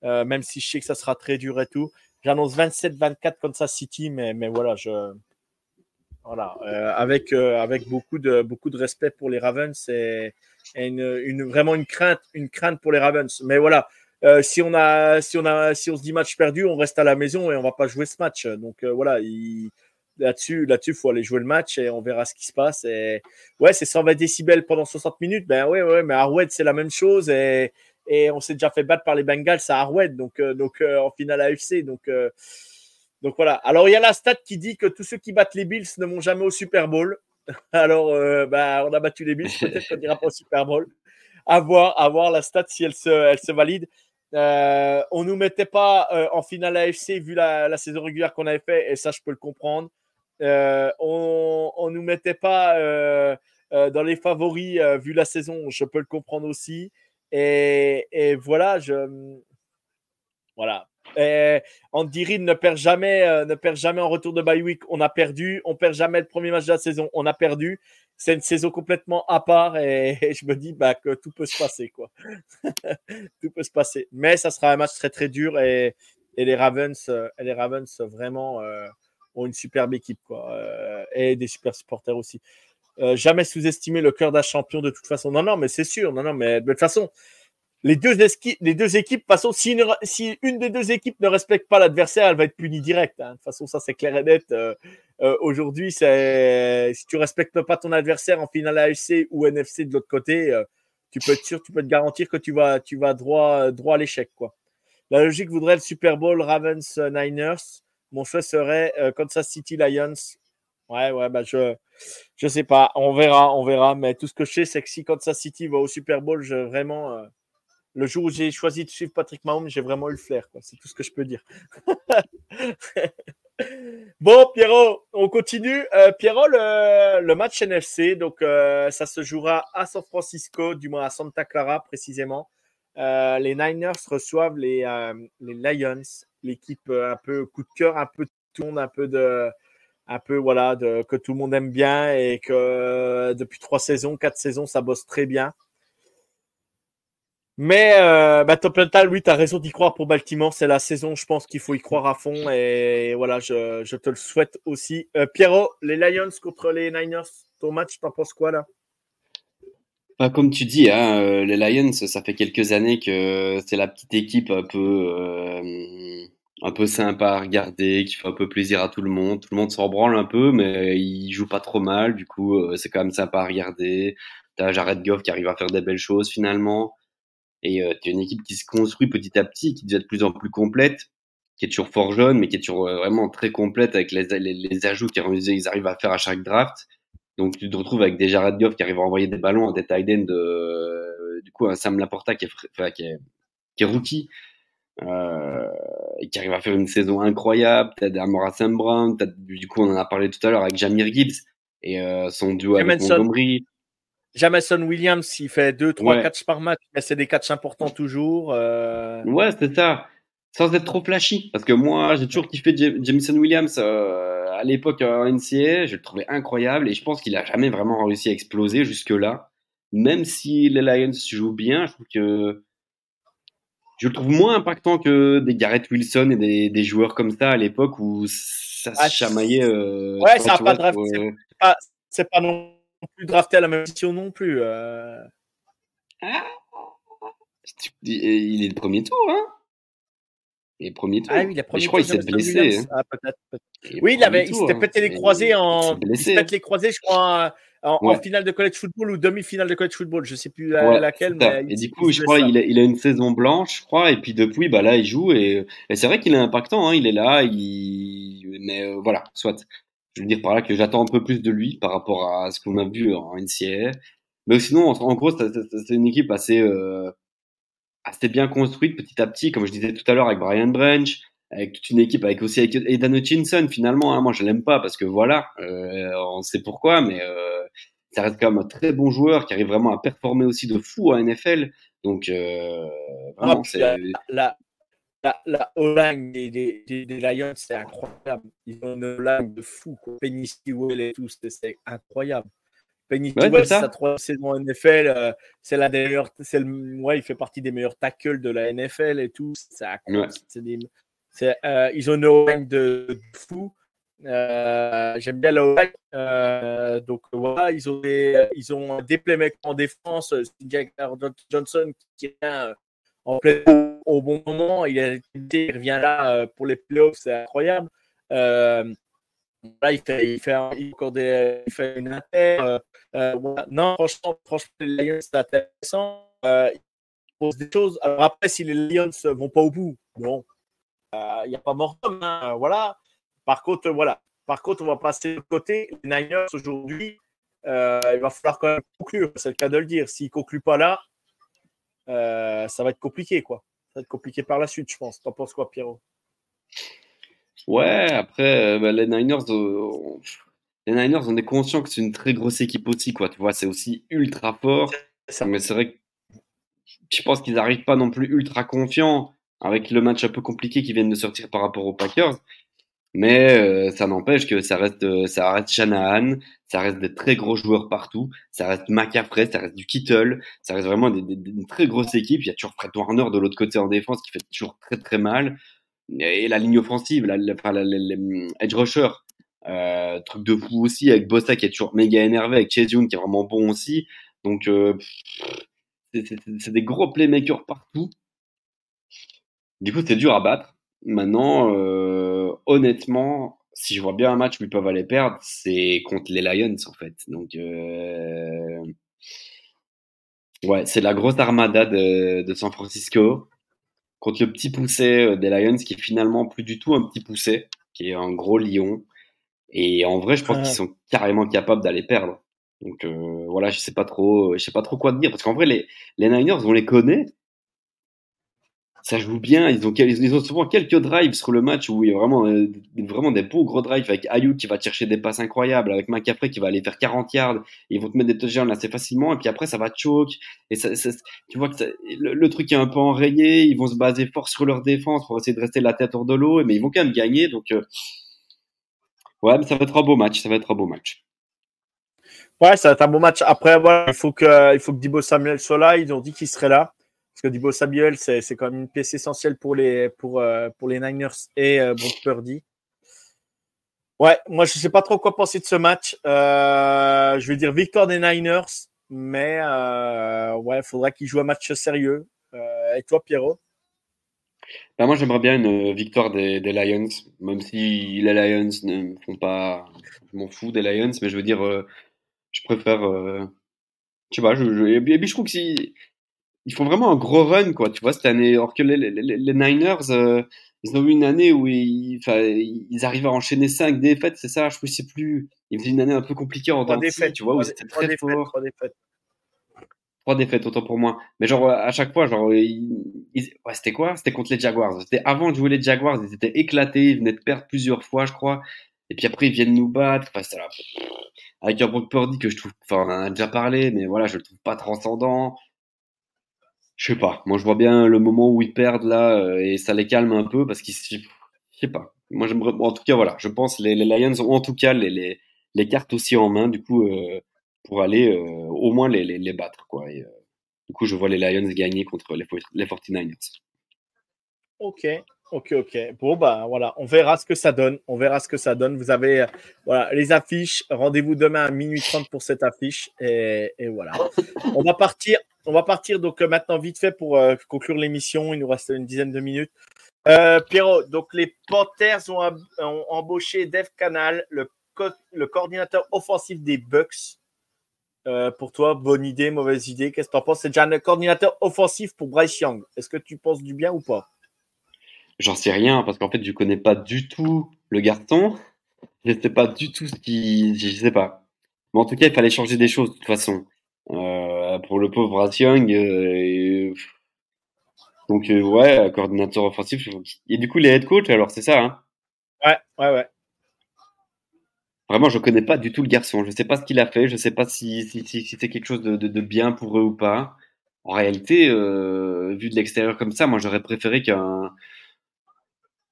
Euh, même si je sais que ça sera très dur et tout. J'annonce 27-24 Kansas City, mais, mais voilà, je, voilà, euh, avec, euh, avec beaucoup, de, beaucoup de respect pour les Ravens et, une, une, vraiment une crainte, une crainte pour les Ravens. Mais voilà, si, on a, si, on a, si on se dit match perdu, on reste à la maison et on va pas jouer ce match. Donc voilà, là-dessus, là-dessus, faut aller jouer le match et on verra ce qui se passe. Et ouais, c'est 120 décibels pendant 60 minutes. Ben mais Arwed, c'est la même chose et, on s'est déjà fait battre par les Bengals à Arwed, donc, euh, donc euh, en finale AFC. Donc, euh, donc voilà. Alors il y a la stat qui dit que tous ceux qui battent les Bills ne vont jamais au Super Bowl. [LAUGHS] Alors bah, on a battu les Bills, peut-être qu'on n'ira pas au Super Bowl. À voir, la stat si elle se, valide. On nous mettait pas en finale AFC vu la, la saison régulière qu'on avait fait, et ça je peux le comprendre. On, on nous mettait pas dans les favoris vu la saison, je peux le comprendre aussi. Et, voilà, je. Voilà. Andy Reid ne perd jamais, euh, ne perd jamais en retour de bye week. On a perdu. On perd jamais le premier match de la saison. On a perdu. C'est une saison complètement à part et, je me dis bah, que tout peut se passer quoi. [LAUGHS] tout peut se passer. Mais ça sera un match très très dur et, les Ravens, euh, les Ravens vraiment euh, une superbe équipe quoi et des super supporters aussi. Euh, jamais sous-estimer le cœur d'un champion de toute façon. Non, non, mais c'est sûr. Non, non, mais de toute façon, les deux, les deux équipes, de toute façon, si une, si une, des deux équipes ne respecte pas l'adversaire, elle va être punie direct. Hein. De toute façon, ça c'est clair et net. Euh, euh, Aujourd'hui, si tu respectes pas ton adversaire en finale AFC ou NFC de l'autre côté, euh, tu peux être sûr, tu peux te garantir que tu vas, tu vas droit, droit à l'échec. La logique voudrait le Super Bowl Ravens Niners. Mon choix serait Kansas City Lions Ouais, ouais, bah je je sais pas, on verra, on verra, mais tout ce que je sais, c'est que si Kansas City va au Super Bowl, je vraiment euh, le jour où j'ai choisi de suivre Patrick Mahomes, j'ai vraiment eu le flair. C'est tout ce que je peux dire. [LAUGHS] bon, Pierrot, on continue. Euh, Pierrot, le, match NFC, donc euh, ça se jouera à San Francisco, du moins à Santa Clara précisément. les Niners reçoivent les Lions, l'équipe un peu coup de cœur, un peu de tourne, un peu de un peu voilà que tout le monde aime bien et que euh, depuis trois saisons, quatre saisons, ça bosse très bien. Mais euh, bah, Top oui, tu as raison d'y croire pour Baltimore. C'est la saison, je pense qu'il faut y croire à fond. Et voilà, je, je te le souhaite aussi. Euh, Pierrot, les Lions contre les Niners, ton match, t'en penses quoi là? Bah, Comme tu dis, hein, euh, les Lions, ça fait quelques années que c'est la petite équipe un peu un peu sympa à regarder, qui fait un peu plaisir à tout le monde. Tout le monde s'en branle un peu, mais il joue pas trop mal. Du coup, euh, c'est quand même sympa à regarder. T'as Jared Goff qui arrive à faire des belles choses finalement. Et euh, t'as une équipe qui se construit petit à petit, qui devient de plus en plus complète, qui est toujours fort jeune, mais qui est toujours euh, vraiment très complète avec les, les, les ajouts qu'ils arrivent à faire à chaque draft. Donc tu te retrouves avec des Jared Goff qui arrivent à envoyer des ballons à des tight de, du coup un Sam Laporta qui est, qui est, qui est rookie euh, et qui arrive à faire une saison incroyable. T'as Amora Brown, du coup on en a parlé tout à l'heure avec Jamir Gibbs et euh, son duo avec Montgomery. Jamison Williams, il fait 2 trois catchs par match, mais c'est des catchs importants toujours. Euh... Ouais, c'est ça. Sans être trop flashy. Parce que moi, j'ai toujours kiffé Jamison Williams euh, à l'époque en NCA. Je le trouvais incroyable et je pense qu'il a jamais vraiment réussi à exploser jusque-là. Même si les Lions jouent bien, je trouve que je le trouve moins impactant que des Garrett Wilson et des, des joueurs comme ça à l'époque où ça se Ah, chamaillait. euh, Ouais, a vois, pas draft- euh, c'est pas non plus drafté à la même position non plus. euh. Il est le premier tour, hein Il est premier tour. Ah oui, la première je crois qu'il s'est blessé. Hein. Ah. Il est Oui, il, avait, il tour, s'était hein. pété les Il- croisés en. il Il pète les croisés, je crois, en, finale de college football ou demi-finale de college football. Je sais plus Ouais, laquelle, mais. Et il- du il coup, je crois il a, il a une saison blanche, je crois, et puis depuis, bah là, il joue et, et c'est vrai qu'il est impactant. Hein, il est là, il... mais euh, voilà, soit. Je veux dire par là que j'attends un peu plus de lui par rapport à ce qu'on a vu en NCAA. Mais sinon, en, en gros, c'est- c'est c'est une équipe assez euh, assez bien construite petit à petit, comme je disais tout à l'heure avec Brian Branch, avec toute une équipe, avec aussi avec Aidan Hutchinson. Finalement, hein, moi, je l'aime pas parce que voilà, euh, on sait pourquoi, mais euh, ça reste quand même un très bon joueur qui arrive vraiment à performer aussi de fou à NFL. Donc, euh, vraiment, Ah, c'est. La, la, la O-line des, des, des, des Lions, c'est incroyable. Ils ont une O-line de fou. Penny Sewell et tout, c'est incroyable. Penny Ouais, c'est ça. sa troisième saison en NFL, euh, c'est la meilleure, c'est le, ouais, il fait partie des meilleurs tackles de la NFL et tout. Incroyable. Ouais. C'est des- euh, ils ont une O-line de, de fou. Euh, J'aime bien la O-line. Euh, donc voilà, ils ont des, ils ont des playmakers en défense. euh, Jack Johnson qui est un, en plein au, bon moment. Il, a, il revient là euh, pour les playoffs, c'est incroyable. Euh, là, il fait, il fait, il il fait une inter. euh, euh. Non, franchement, franchement, les Lions, c'est intéressant. Euh, ils posent des choses. Alors après, si les Lions ne vont pas au bout, bon, il n'y a pas mort d'homme, hein, voilà. Par contre, voilà. Par contre, on va passer de côté. Les Niners, aujourd'hui, il va falloir quand même conclure. C'est le cas de le dire. S'ils ne concluent pas là, ça va être compliqué, quoi. Ça va être compliqué par la suite, je pense. T'en penses quoi, Pierrot? Ouais, après, euh, bah, les Niners, euh, on- les Niners, on est conscient que c'est une très grosse équipe aussi, quoi. Tu vois, c'est aussi ultra fort. Ça. Mais c'est vrai que je pense qu'ils n'arrivent pas non plus ultra confiants avec le match un peu compliqué qu'ils viennent de sortir par rapport aux Packers. Mais euh, ça n'empêche que ça reste, euh, ça reste Shanahan, ça reste des très gros joueurs partout, ça reste McCaffrey, ça reste du Kittle, ça reste vraiment des, des- des- une très grosse équipe. Il y a toujours Fred Warner de l'autre côté en défense qui fait toujours très très mal. Et la ligne offensive, la, la, la- la- edge rusher, euh, truc de fou aussi avec Bossa qui est toujours méga énervé, avec Chase Young qui est vraiment bon aussi. Donc euh, c'est- des gros playmakers partout. Du coup, c'est dur à battre. Maintenant, euh, honnêtement, si je vois bien un match où ils peuvent aller perdre, c'est contre les Lions en fait. Donc, ouais, c'est la grosse armada de San Francisco contre le petit poussé euh, des Lions qui est finalement plus du tout un petit poussé, qui est un gros lion. Et en vrai, je pense Ah. qu'ils sont carrément capables d'aller perdre. Donc euh, voilà, je sais pas trop, je sais pas trop quoi te dire parce qu'en vrai les les Niners, on les connaît, ça joue bien. Ils ont, souvent quelques drives sur le match où il y a vraiment, euh, vraiment des beaux gros drives avec Ayuk qui va chercher des passes incroyables, avec McCaffrey qui va aller faire 40 yards. Ils vont te mettre des touchdowns assez facilement et puis après ça va choke. Et tu vois que le, truc est un peu enrayé. Ils vont se baser fort sur leur défense pour essayer de rester la tête hors de l'eau, mais ils vont quand même gagner. Donc euh, ouais, mais ça va être un beau match. Ça va être un beau match. Ouais, ça va être un bon match. Après, il faut que, il faut que Dibo Samuel soit là. Ils ont dit qu'il serait là. Parce que Dibo Samuel, c'est quand même une pièce essentielle pour les, pour, euh, pour les Niners et euh, Brock Purdy. Ouais, moi, je sais pas trop quoi penser de ce match. Euh, je vais dire victoire des Niners, mais euh, ouais, faudra qu'ils jouent un match sérieux. Et toi, Pierrot? Bah, moi, j'aimerais bien une victoire des, Lions, même si les Lions ne font pas. Je m'en fous des Lions, mais je veux dire, je préfère. je sais et puis je trouve que si. Ils font vraiment un gros run, quoi, tu vois, cette année. Alors que les, les, les- les Niners, euh, ils ont eu une année où ils, arrivaient à enchaîner cinq défaites, c'est ça, je sais plus. Ils faisaient une année un peu compliquée en de scie, tu vois, où trois très défaites, forts. trois défaites. Trois défaites, autant pour moi. Mais genre, à chaque fois, genre, ils- ils- ouais, c'était quoi? C'était contre les Jaguars. C'était avant de jouer les Jaguars, ils étaient éclatés, ils venaient de perdre plusieurs fois, je crois. Et puis après, ils viennent nous battre. Enfin, c'est là. Avec un Brock Purdy que je trouve, enfin, on en a déjà parlé, mais voilà, je le trouve pas transcendant. Je sais pas. Moi, je vois bien le moment où ils perdent là, euh, et ça les calme un peu parce qu'ils, je sais pas. Moi, j'aimerais, en tout cas, voilà. Je pense les, les Lions ont en tout cas les, les, les cartes aussi en main, du coup, euh, pour aller euh, au moins les, les, battre, quoi. Du coup, je vois les Lions gagner contre les, les 49ers. Ok, ok, ok. Bon, bah voilà, on verra ce que ça donne. On verra ce que ça donne. Vous avez voilà, les affiches. Rendez-vous demain à minuit 30 pour cette affiche. Et, voilà. On va partir. On va partir donc maintenant vite fait pour conclure l'émission. Il nous reste une dizaine de minutes. Euh, Pierrot, donc les Panthers ont, embauché Dev Canal, le, coordinateur offensif des Bucks. Euh, pour toi, bonne idée, mauvaise idée Qu'est-ce que tu en penses? C'est déjà un coordinateur offensif pour Bryce Young. Est-ce que tu penses du bien ou pas? J'en sais rien parce qu'en fait, je connais pas du tout le garçon. Je sais pas du tout ce qui. Je sais pas. Mais en tout cas, il fallait changer des choses de toute façon. Euh, pour le pauvre Bryce Young, donc, euh, ouais, coordinateur offensif. Et du coup, les head coach, alors c'est ça, hein? Ouais, ouais, ouais. Vraiment, je connais pas du tout le garçon. Je sais pas ce qu'il a fait. Je sais pas si, si, si, c'est quelque chose de, de, bien pour eux ou pas. En réalité, euh, vu de l'extérieur comme ça, moi, j'aurais préféré qu'un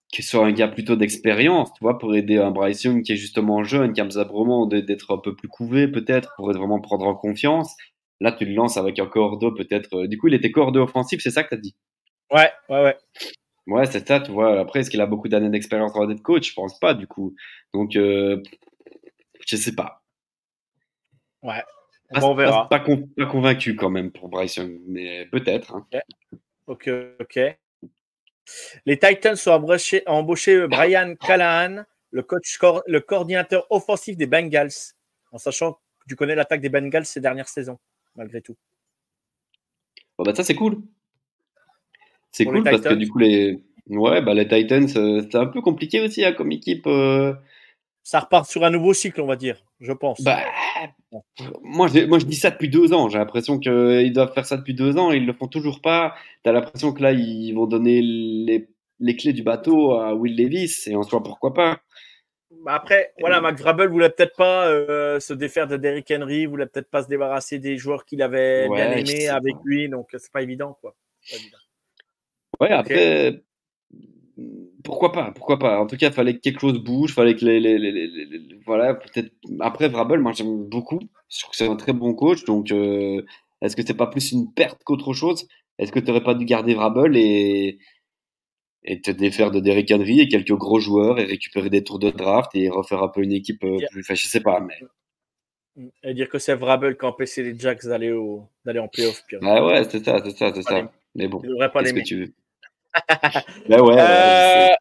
qu'il soit un gars plutôt d'expérience, tu vois, pour aider un Bryce Young qui est justement jeune, qui a besoin vraiment d'être un peu plus couvé, peut-être, pour vraiment prendre en confiance. Là, tu le lances avec un cordeau, peut-être. Euh, du coup, il était cordeau offensif, c'est ça que tu as dit? Ouais, ouais, ouais. Ouais, c'est ça, tu vois. Après, est-ce qu'il a beaucoup d'années d'expérience en d'être coach? Je pense pas, du coup. Donc, euh, je sais pas. Ouais. on verra. Pas, convaincu quand même pour Bryson, mais peut-être. Hein. Ok, ok. Les Titans ont embauché, embauché Brian Callahan, le coach, le coordinateur offensif des Bengals, en sachant que tu connais l'attaque des Bengals ces dernières saisons, malgré tout. Bon, bah ça c'est cool. C'est cool parce que du coup, les, ouais, bah, les Titans, euh, c'est un peu compliqué aussi hein, comme équipe. Euh. Ça repart sur un nouveau cycle, on va dire, je pense. Bah, moi, je, moi, je dis ça depuis deux ans. J'ai l'impression qu'ils doivent faire ça depuis deux ans et ils le font toujours pas. Tu as l'impression que là, ils vont donner les, les, clés du bateau à Will Levis et en soi, pourquoi pas. Bah, après, voilà, Mac Vrabel voulait peut-être pas euh, se défaire de Derrick Henry, voulait peut-être pas se débarrasser des joueurs qu'il avait bien aimés avec lui, donc c'est pas évident, quoi. Pas évident. Ouais, après, pourquoi pas, pourquoi pas. En tout cas, il fallait que quelque chose bouge, fallait que les, les, les, voilà, peut-être. Après, Vrabel, moi j'aime beaucoup. Je trouve que c'est un très bon coach. Donc, euh, est-ce que c'est pas plus une perte qu'autre chose? Est-ce que tu n'aurais pas dû garder Vrabel et et te défaire de Derrick Henry et quelques gros joueurs et récupérer des tours de draft et refaire un peu une équipe euh, plus. Enfin, je sais pas, mais. Et dire que c'est Vrabel qui a empêché les Jacks d'aller au... d'aller en playoff. Ah ouais, c'est ça, c'est ça, c'est ça. Mais bon, qu'est-ce que tu veux? [LAUGHS] Ben ouais, euh,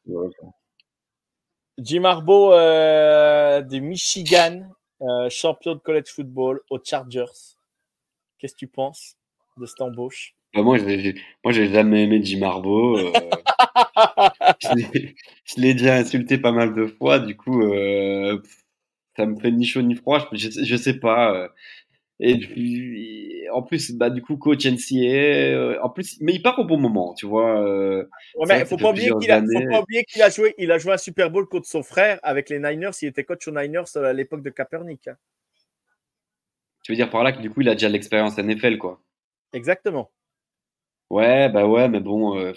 Jim Harbaugh euh, de Michigan, euh, champion de college football aux Chargers. Qu'est-ce que tu penses de cette embauche? Bah, Moi, j'ai jamais aimé Jim Harbaugh. [LAUGHS] je l'ai déjà insulté pas mal de fois. Du coup, ça me fait ni chaud ni froid. Je, je sais pas. Et puis, en plus, bah, du coup, coach NCA, euh, en plus, mais il part au bon moment, tu vois. Euh, ouais, mais faut pas, oublier qu'il a, faut pas oublier qu'il a joué, il a joué un Super Bowl contre son frère avec les Niners. Il était coach aux Niners à l'époque de Kaepernick. Hein. Tu veux dire par là que du coup, il a déjà l'expérience NFL, quoi. Exactement. Ouais, bah ouais, mais bon, euh,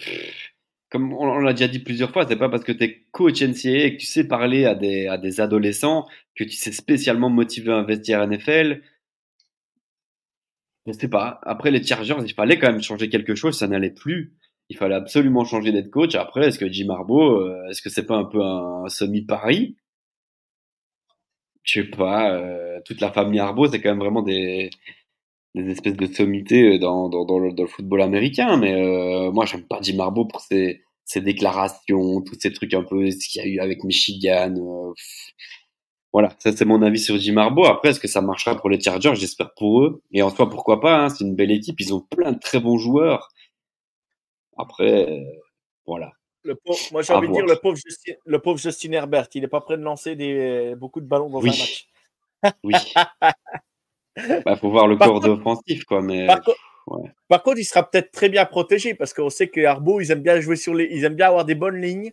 comme on, l'a déjà dit plusieurs fois, c'est pas parce que tu es coach NCA et que tu sais parler à des, à adolescents que tu sais spécialement motiver un vestiaire NFL je sais pas. Après, les Chargers, il fallait quand même changer quelque chose, ça n'allait plus. Il fallait absolument changer d'être coach. Après, est-ce que Jim Harbaugh, euh, est-ce que c'est pas un peu un, semi-pari? Je sais pas. Euh, toute la famille Harbaugh, c'est quand même vraiment des, des espèces de sommités dans, dans, dans, le, dans le, football américain. Mais euh, moi, j'aime pas Jim Harbaugh pour ses, ses déclarations, tous ces trucs un peu, ce qu'il y a eu avec Michigan. Euh, voilà, ça c'est mon avis sur Jim Harbaugh. Après, est-ce que ça marchera pour les Chargers? J'espère pour eux. Et en soi, pourquoi pas hein, C'est une belle équipe. Ils ont plein de très bons joueurs. Après, euh, voilà. Le moi, j'ai envie de dire le pauvre, Justin, le pauvre Justin Herbert. Il n'est pas prêt de lancer des, beaucoup de ballons dans un match. oui. [LAUGHS] Il [LAUGHS] bah, faut voir le corps offensif, quoi. Mais... Par, contre, il sera peut-être très bien protégé parce qu'on sait que Harbaugh, ils aiment bien jouer sur les, ils aiment bien avoir des bonnes lignes.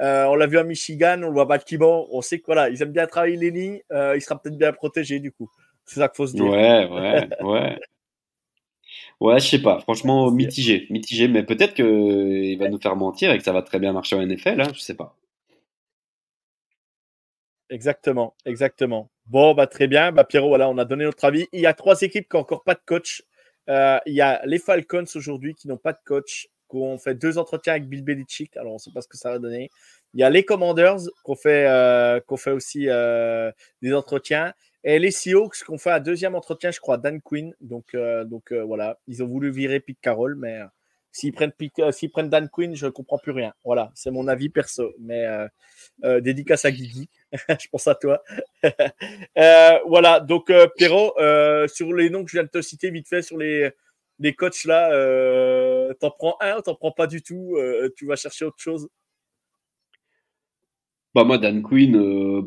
Euh, on l'a vu à Michigan, on le voit à Baltimore. On sait que voilà, ils aiment bien travailler les lignes. Euh, il sera peut-être bien protégé du coup. C'est ça qu'il faut se dire. Ouais, ouais, [LAUGHS] ouais. Ouais, je sais pas. Franchement, mitigé, mitigé. Mais peut-être qu'il va nous faire mentir et que ça va très bien marcher en NFL. Hein, je sais pas. Exactement, exactement. Bon, bah très bien. Bah Pierrot, voilà, on a donné notre avis. Il y a trois équipes qui n'ont encore pas de coach. Euh, il y a les Falcons aujourd'hui qui n'ont pas de coach. qu'on fait deux entretiens avec Bill Belichick. Alors, on ne sait pas ce que ça va donner. Il y a les Commanders qu'on fait, qu'on fait aussi des entretiens. Et les Seahawks qu'on fait un deuxième entretien, je crois, Dan Quinn. Donc, donc voilà, ils ont voulu virer Pete Carroll, mais S'ils prennent, euh, Dan Quinn, je ne comprends plus rien. Voilà, c'est mon avis perso. Mais euh, euh, dédicace à Guigui, [LAUGHS] je pense à toi. [LAUGHS] voilà, donc Pierrot, sur les noms que je viens de te citer vite fait, sur les, coachs là, t'en prends un t'en prends pas du tout Tu vas chercher autre chose? Bah moi, Dan Quinn,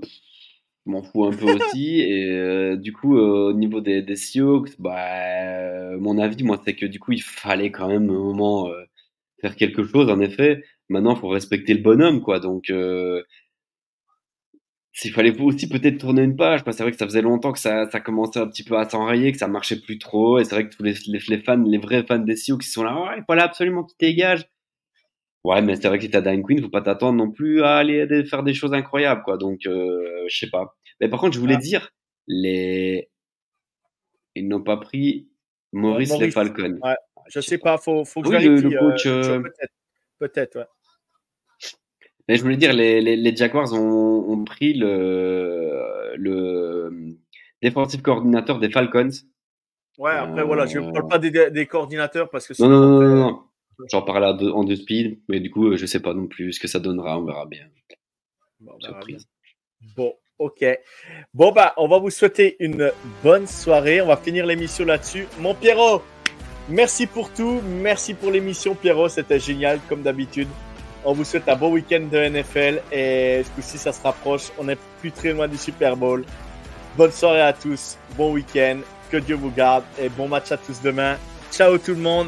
m'en fous un peu aussi. Et euh, du coup, euh, au niveau des, des Sioux, bah, mon avis, moi, c'est que du coup, il fallait quand même un moment euh, faire quelque chose. En effet, maintenant, il faut respecter le bonhomme, quoi. Donc, s'il fallait aussi peut-être tourner une page, parce que c'est vrai que ça faisait longtemps que ça, ça commençait un petit peu à s'enrayer, que ça marchait plus trop. Et c'est vrai que tous les, les, fans, les vrais fans des Sioux qui sont là, ouais, il fallait absolument qu'il dégage. Ouais, mais c'est vrai que si t'as Dan Quinn, faut pas t'attendre non plus à aller faire des choses incroyables, quoi. Donc, euh, je sais pas. Mais par contre, je voulais ah. dire, les, ils n'ont pas pris Maurice, les Falcons. Ouais, je sais pas, faut, faut que je vérifie. Le, coach, euh, euh, peut-être, peut-être, ouais. Mais je voulais dire, les, les, les Jaguars ont, ont, pris le, le défensif coordinateur des Falcons. Ouais, après, voilà, je ne parle pas des, des coordinateurs parce que non, non, non, non, non. J'en parle en deux speed, mais du coup, je sais pas non plus ce que ça donnera, on verra bien. Bon, Surprise. Bon, ok. Bon, bah, on va vous souhaiter une bonne soirée. On va finir l'émission là-dessus. Mon Pierrot, merci pour tout. Merci pour l'émission, Pierrot. C'était génial, comme d'habitude. On vous souhaite un bon week-end de NFL et ce coup-ci, ça se rapproche. On n'est plus très loin du Super Bowl. Bonne soirée à tous. Bon week-end. Que Dieu vous garde et bon match à tous demain. Ciao tout le monde.